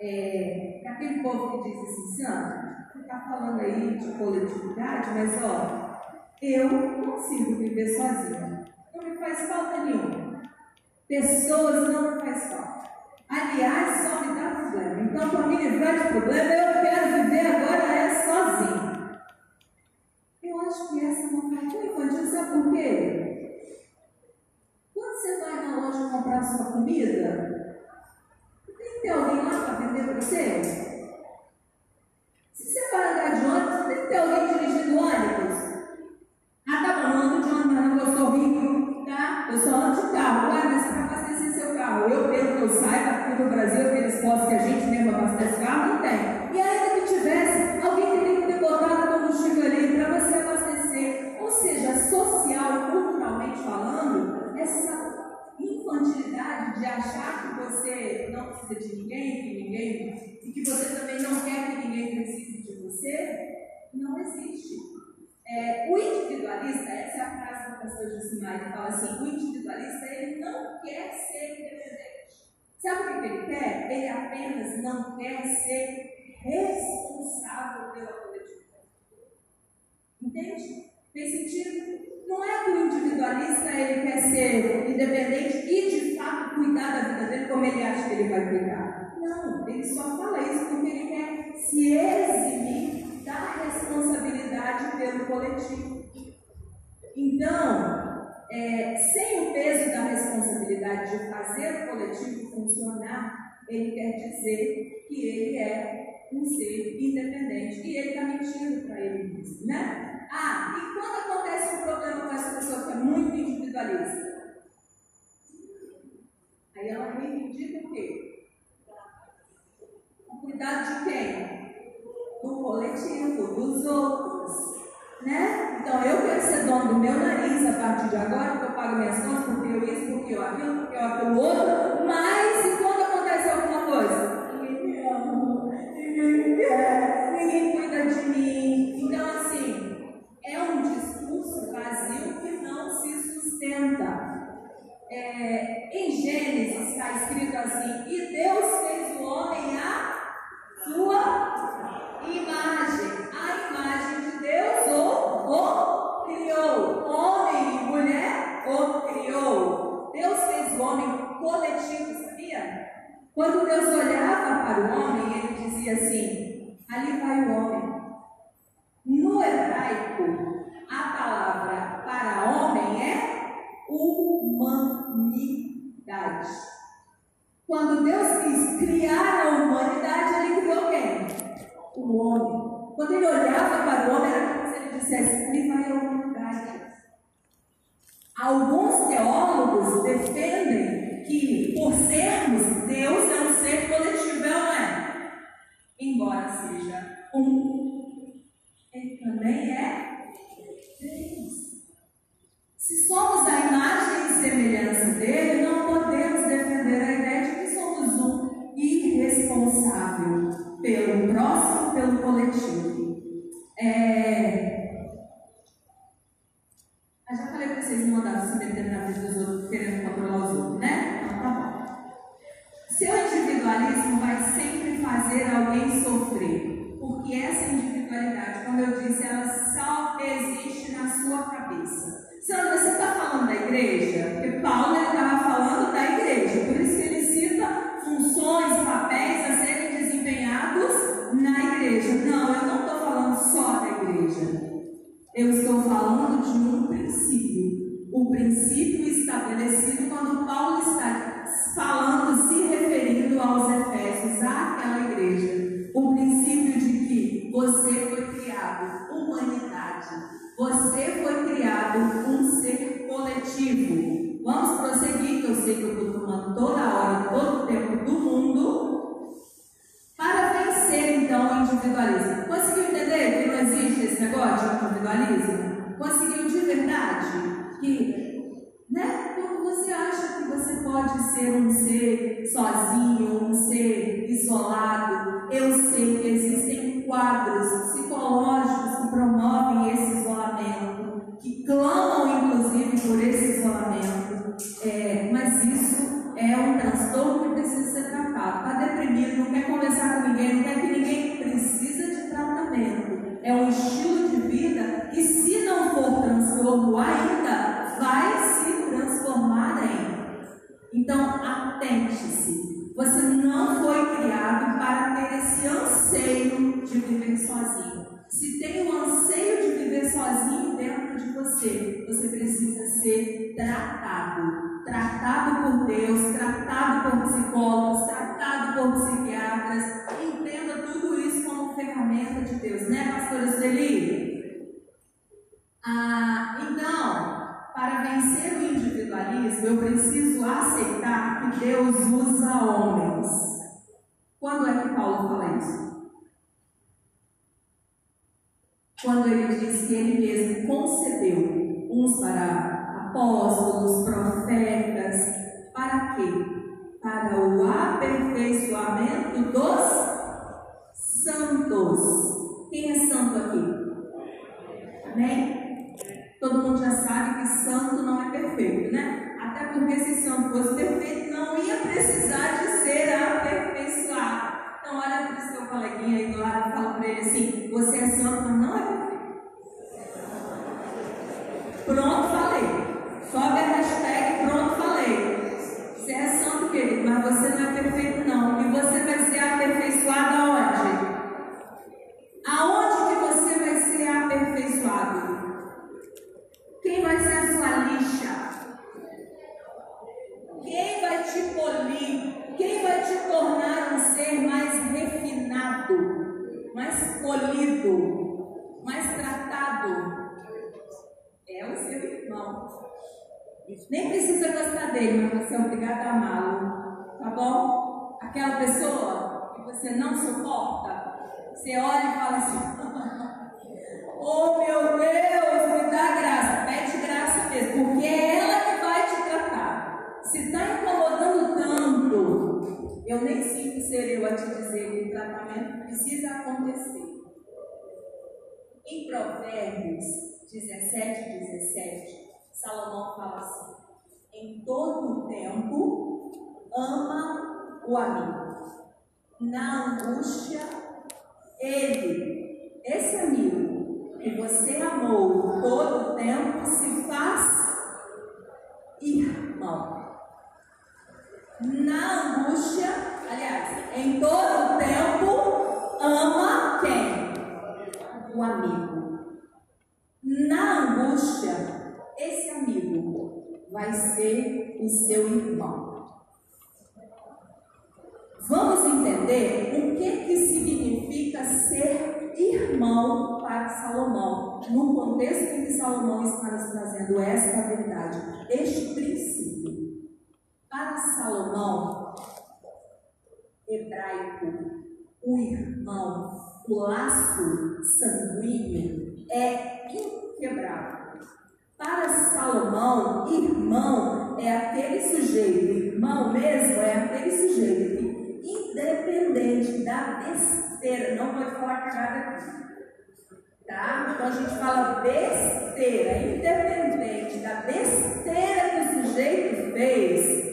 é, aquele povo que diz assim, Sandra, você está falando aí de coletividade, mas, ó, eu consigo viver sozinho. Não me faz falta nenhuma. Pessoas não me faz falta. Aliás, só me dá problema. Então, para me livrar de problema, eu quero viver agora é sozinho. Eu acho que essa é uma fratura infantil, sabe por quê? você vai na loja comprar sua comida, tem que ter alguém lá para vender para você. Se você vai andar de ônibus, tem que ter alguém dirigindo ônibus. Ah, tá falando de ônibus, não, eu sou rico, tá? Eu só ando de carro. Mas você vai abastecer seu carro. Eu, pelo que eu saiba, aqui no Brasil, aqueles postos que a gente mesmo abastece carro, não tem. E ainda que tivesse, alguém teria que ter botado combustível ali para você abastecer. Ou seja, social, culturalmente falando, essa infantilidade de achar que você não precisa de ninguém, que ninguém, e que você também não quer que ninguém precise de você, não existe. É, o individualista, essa é a frase do pastor Josimar, que fala assim, o individualista, ele não quer ser independente. Sabe o que ele quer? Ele apenas não quer ser responsável pela coletividade. Entende? Tem sentido? Não é que o individualista ele quer ser independente e de fato cuidar da vida dele como ele acha que ele vai cuidar. Não, ele só fala isso porque ele quer se eximir da responsabilidade pelo coletivo. Então, é, sem o peso da responsabilidade de fazer o coletivo funcionar, ele quer dizer que ele é um ser independente. E ele está mentindo para ele mesmo, né? Ah, e quando acontece um problema com essa pessoa que é muito individualista? Aí ela reivindica o quê? O cuidado de quem? do coletivo, dos outros. Né? Então eu quero ser dono do meu nariz a partir de agora, porque eu pago minhas contas, porque eu isso, porque eu aquilo, porque eu aquilo outro, mas e quando acontece alguma coisa? Ninguém me ama, ninguém me quer, ninguém cuida de mim. Então, assim, é um discurso vazio que não se sustenta. É, em Gênesis está escrito assim: E Deus fez o homem a sua imagem. A imagem de Deus o, o criou. Homem e mulher o criou. Deus fez o homem coletivo, sabia? Quando Deus olhava para o homem, ele dizia assim: ali vai o homem. Hebraico, a palavra para homem é humanidade. Quando Deus quis criar a humanidade, ele criou quem? o homem. Quando ele olhava para o homem, Deus, tratado por psicólogos, tratado por psiquiatras. Entenda tudo isso como ferramenta de Deus, né, pastora Sueli? Ah, então, Para vencer o individualismo, eu preciso aceitar que Deus usa homens. Quando é que Paulo fala isso? Quando ele diz que ele mesmo concedeu uns para apóstolos, profetas, para quê? Para o aperfeiçoamento dos santos. Quem é santo aqui? Amém? Todo mundo já sabe que santo não é perfeito, né? Até porque se santo fosse perfeito, não ia precisar de ser aperfeiçoado. Então, olha para o seu coleguinha aí do lado e fala para ele assim: Você é santo, mas não é perfeito. Pronto, falei. Sobe a hashtag, pronto, falei. Você é santo, querido, mas você não é perfeito, não. E você vai ser aperfeiçoado aonde? Aonde que você vai ser aperfeiçoado? Quem vai ser a sua lixa? Quem vai te polir? Quem vai te tornar um ser mais refinado, mais polido, mais tratado? É o seu irmão. Nem precisa gostar dele, mas você é obrigado a amá-lo. Tá bom? Aquela pessoa que você não suporta, você olha e fala assim: Oh meu Deus, me dá graça. Pede graça mesmo, porque é ela que vai te tratar. Se está incomodando tanto, eu nem sinto ser eu a te dizer que o tratamento precisa acontecer. Em Provérbios 17, 17, Salomão fala assim: em todo o tempo, ama o amigo. Na angústia, ele, esse amigo, que você amou todo o tempo se faz irmão. Na angústia, aliás, em todo o tempo, ama quem? O amigo. Na angústia, esse amigo vai ser o seu irmão. Vamos entender o que, que significa ser irmão para Salomão, no contexto em que Salomão está nos trazendo esta verdade, este princípio. Para Salomão, hebraico, o irmão, o laço sanguíneo é inquebrável. Para Salomão, irmão é aquele sujeito, irmão mesmo é aquele sujeito independente da besteira, não pode falar cagada aqui. Tá? Então a gente fala besteira, independente da besteira que o sujeito fez,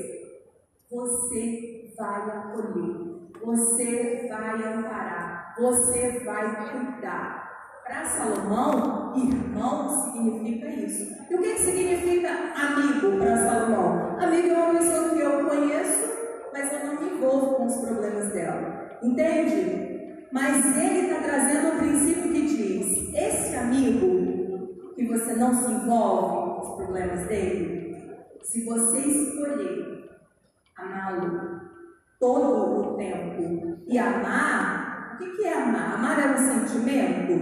você vai acolher, você vai amparar, você vai cuidar. Para Salomão, irmão significa isso. E o que, que significa amigo para Salomão? Amigo é uma pessoa que eu conheço, mas eu não me envolvo com os problemas dela. Entende? Mas ele está trazendo um princípio que diz: esse amigo que você não se envolve com os problemas dele, se você escolher amá-lo todo o tempo e amar, o que, é amar? Amar é um sentimento?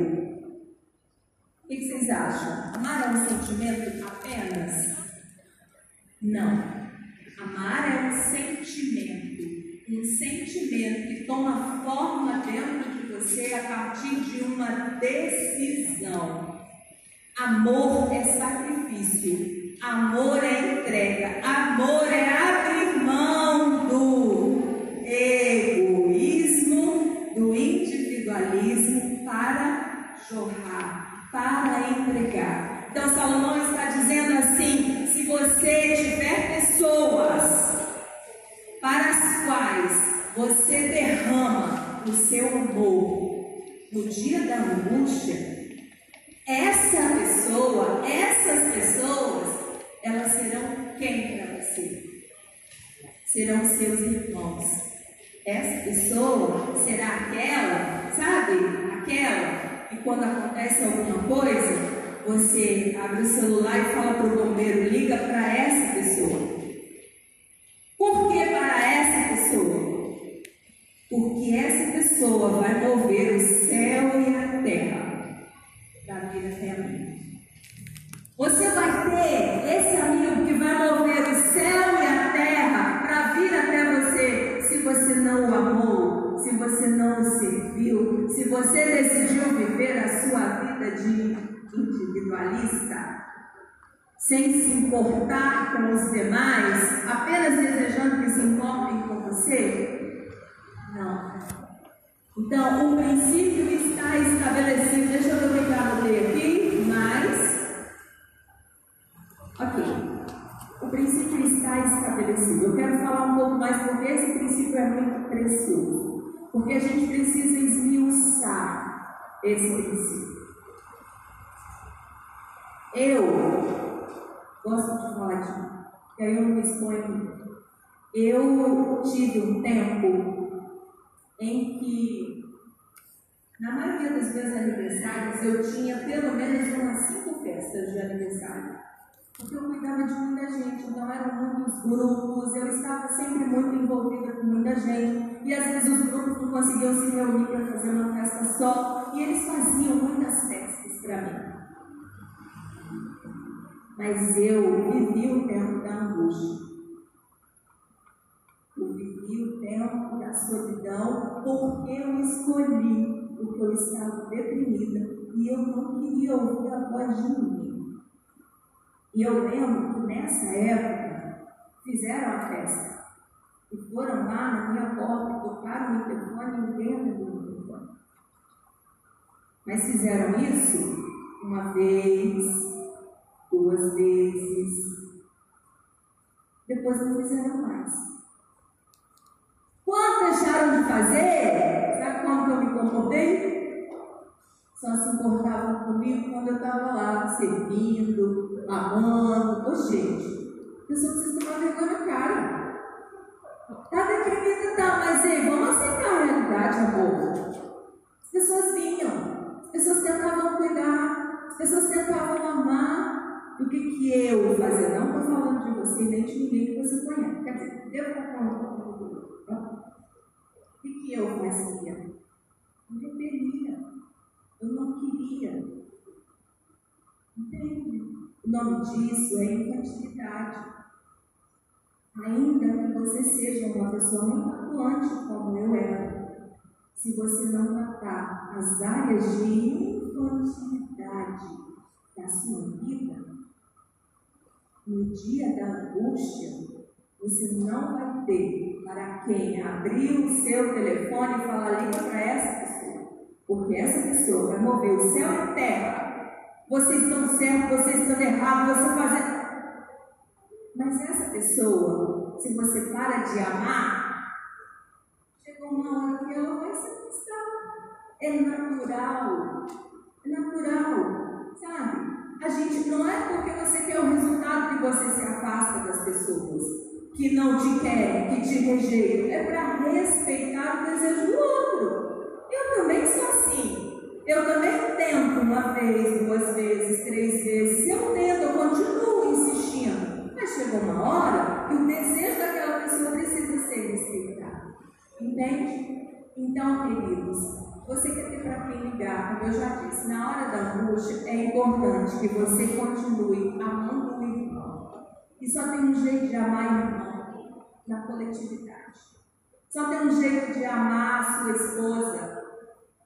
O que vocês acham? Amar é um sentimento apenas? Não. Amar é um sentimento. Um sentimento que toma forma dentro de você a partir de uma decisão. Amor é sacrifício. Amor é entrega. Amor é abrir mão jorrar para entregar. Então Salomão está dizendo assim: se você tiver pessoas para as quais você derrama o seu amor no dia da angústia, essa pessoa, essas pessoas, elas serão quem para você? Serão seus irmãos. Essa pessoa será aquela, sabe? Aquela e quando acontece alguma coisa, você abre o celular e fala para o bombeiro, liga para essa pessoa. Por que para essa pessoa? Porque essa pessoa vai mover o céu e a terra da vida até a mim. Você vai ter esse amigo que vai mover o céu e a terra para vir até você se você não o amou, se você não serviu, se você decidiu viver a sua vida de individualista, sem se importar com os demais, apenas desejando que se importem com você? Não. Então, o princípio está estabelecido. Deixa eu ver o anotei aqui, mas. Ok. O princípio está estabelecido. Eu quero falar um pouco mais porque esse princípio é muito precioso. Porque a gente precisa esmiuçar esse princípio. Eu gosto de falar de e aí eu me exponho. Eu tive um tempo em que, na maioria dos meus aniversários, eu tinha pelo menos umas cinco festas de aniversário. Porque eu cuidava de muita gente, então eram muitos grupos, eu estava sempre muito envolvida com muita gente, e às vezes os grupos não conseguiam se reunir para fazer uma festa só, e eles faziam muitas festas para mim. Mas eu vivi o tempo da angústia. Eu vivi o tempo da solidão porque eu escolhi, porque eu estava deprimida e eu não queria ouvir a voz de ninguém. E eu lembro que nessa época fizeram a festa foram lá na minha porta, tocaram o telefone e ninguém atendeu o telefone. Mas fizeram isso uma vez, duas vezes. Depois não fizeram mais. Quando deixaram de fazer, sabe como eu me comportei? Só se importavam comigo quando eu estava lá, servindo, amando. Ô, gente, a pessoa precisa tomar vergonha na cara. Tá deprimida, tá, mas ei, vamos aceitar a realidade, amor. As pessoas vinham, as pessoas tentavam cuidar, as pessoas tentavam amar, o que, que eu fazia? Não estou falando de você nem de ninguém que você conhece. Quer dizer, Deus está falando com O que, que eu fazia? Eu repelia. Eu não queria. Entende? O nome disso é infantilidade. Ainda que você seja uma pessoa muito atuante como eu era, se você não tratar as áreas de infantilidade da sua vida, no dia da angústia, você não vai ter para quem abrir o seu telefone e falar liga para essa pessoa. Porque essa pessoa vai mover o céu e a terra. Vocês estão certos, vocês estão errados, você fazendo. Pessoa, se você para de amar, chegou uma hora que ela vai se afastar. É natural. É natural, sabe? A gente não é porque você quer o resultado que você se afasta das pessoas, que não te querem, que te rejeitam. É para respeitar o desejo do outro. Eu também sou assim. Eu também tento uma vez, duas vezes, três vezes. Eu tento, eu continuo chegou uma hora que o desejo daquela pessoa precisa ser respeitado. Entende? Então, queridos, você quer ter para quem ligar, como eu já disse, na hora da angústia é importante que você continue amando o irmão. E só tem um jeito de amar o irmão na coletividade. Só tem um jeito de amar a sua esposa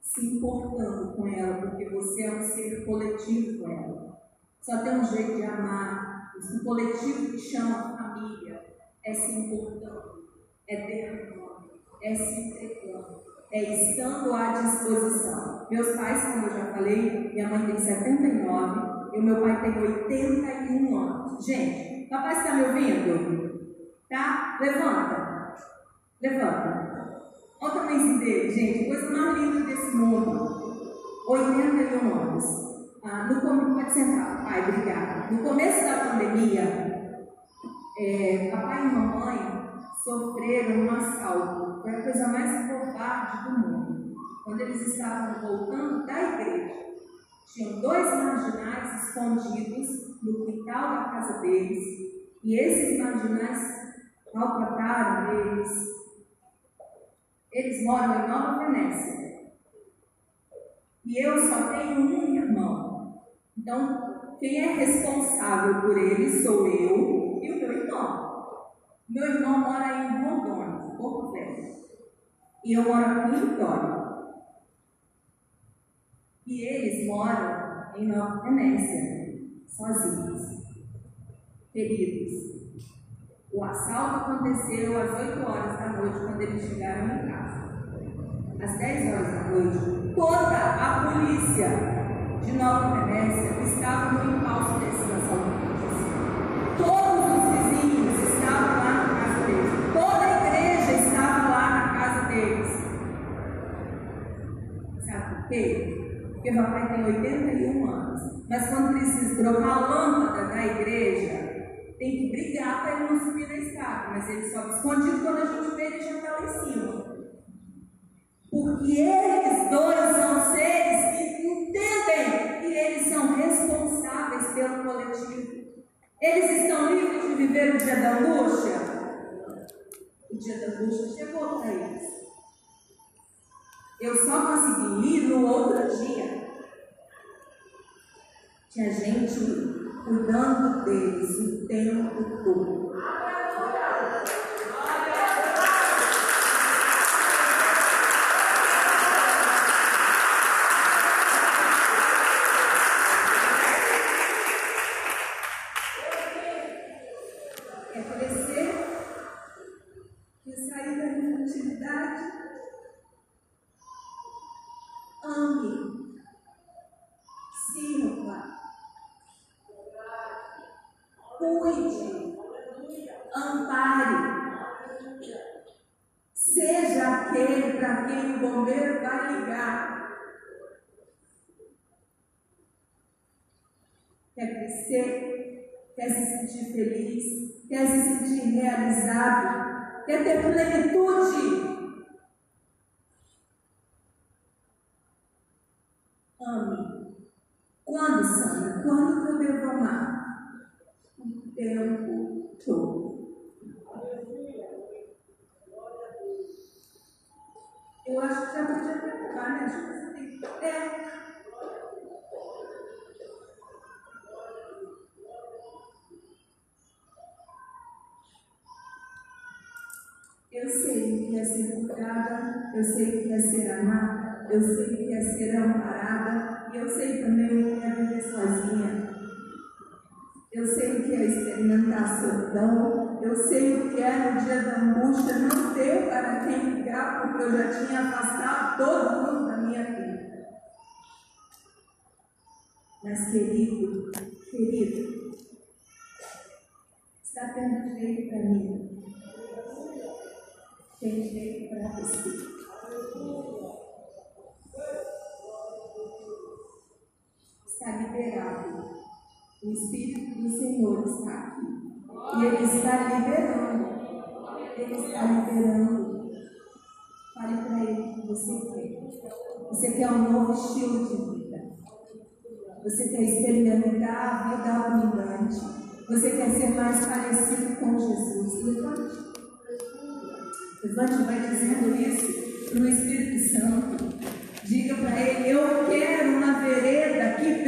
se importando com ela, porque você é um ser coletivo com ela. Só tem um jeito de amar o coletivo que chama família, é se importando, é derramando, é se entregando é estando à disposição. Meus pais, como eu já falei, minha mãe tem 79 e o meu pai tem 81 anos. Gente, papai está me ouvindo? Tá? Levanta. Levanta. Olha o tamanho dele, gente. Coisa mais linda desse mundo. 81 anos. Ah, no pode sentar. Pai, obrigada. No começo da pandemia, é, papai e mamãe sofreram um assalto. Foi a coisa mais covarde do mundo. Quando eles estavam voltando da igreja, tinham dois marginais escondidos no quintal da casa deles, e esses marginais maltrataram eles. Eles moram em Nova Venécia. E eu só tenho um irmão. Então, quem é responsável por ele sou eu e o meu irmão. Meu irmão mora em Rondônia, Porto Velho. E eu moro aqui em Vitória. E eles moram em Nova Venécia, sozinhos, feridos. O assalto aconteceu às 8 horas da noite, quando eles chegaram em casa. Às 10 horas da noite, toda a polícia de Nova Venécia estava no impulso desses assaltantes. Todos os vizinhos estavam lá na casa deles. Toda a igreja estava lá na casa deles. Sabe por quê? Porque papai tem 81 anos. Mas quando precisa trocar a lâmpada da igreja, tem que brigar para ele não subir na escada, mas ele sobe escondido quando a gente vê ele já está lá em cima. Porque eles Eles estão livres de viver o dia da angústia? O dia da angústia chegou para eles. Eu só consegui ir no outro dia. Tinha gente cuidando deles o tempo todo. É crescer, quer sair da infantilidade, ame, sirva, cuide, ampare, seja aquele para quem o bombeiro vai ligar. Quer crescer, quer se sentir feliz, quer se sentir realizado, quer ter plenitude. Ame. Quando, Sandra? Quando que eu devo amar? O tempo todo. Eu acho que já podia perguntar, né? Acho que você tem. É. Eu sei o que é ser cuidada, eu sei o que é ser amada, eu sei o que é ser amparada, e eu sei também o que é viver sozinha. Eu sei o que é experimentar solidão, eu sei o que é no dia da angústia não ter para quem ligar, porque eu já tinha afastado todo mundo da minha vida. Mas, querido, querido, está tendo direito para mim tem direito para você. Está liberado. O Espírito do Senhor está aqui. E Ele está liberando. Ele está liberando. Fale para Ele o que você quer. Você quer um novo estilo de vida. Você quer experimentar a vida abundante. Você quer ser mais parecido com Jesus. Levante. Levante vai dizendo isso para o Espírito Santo. Diga para ele: Eu quero uma vereda que brilha.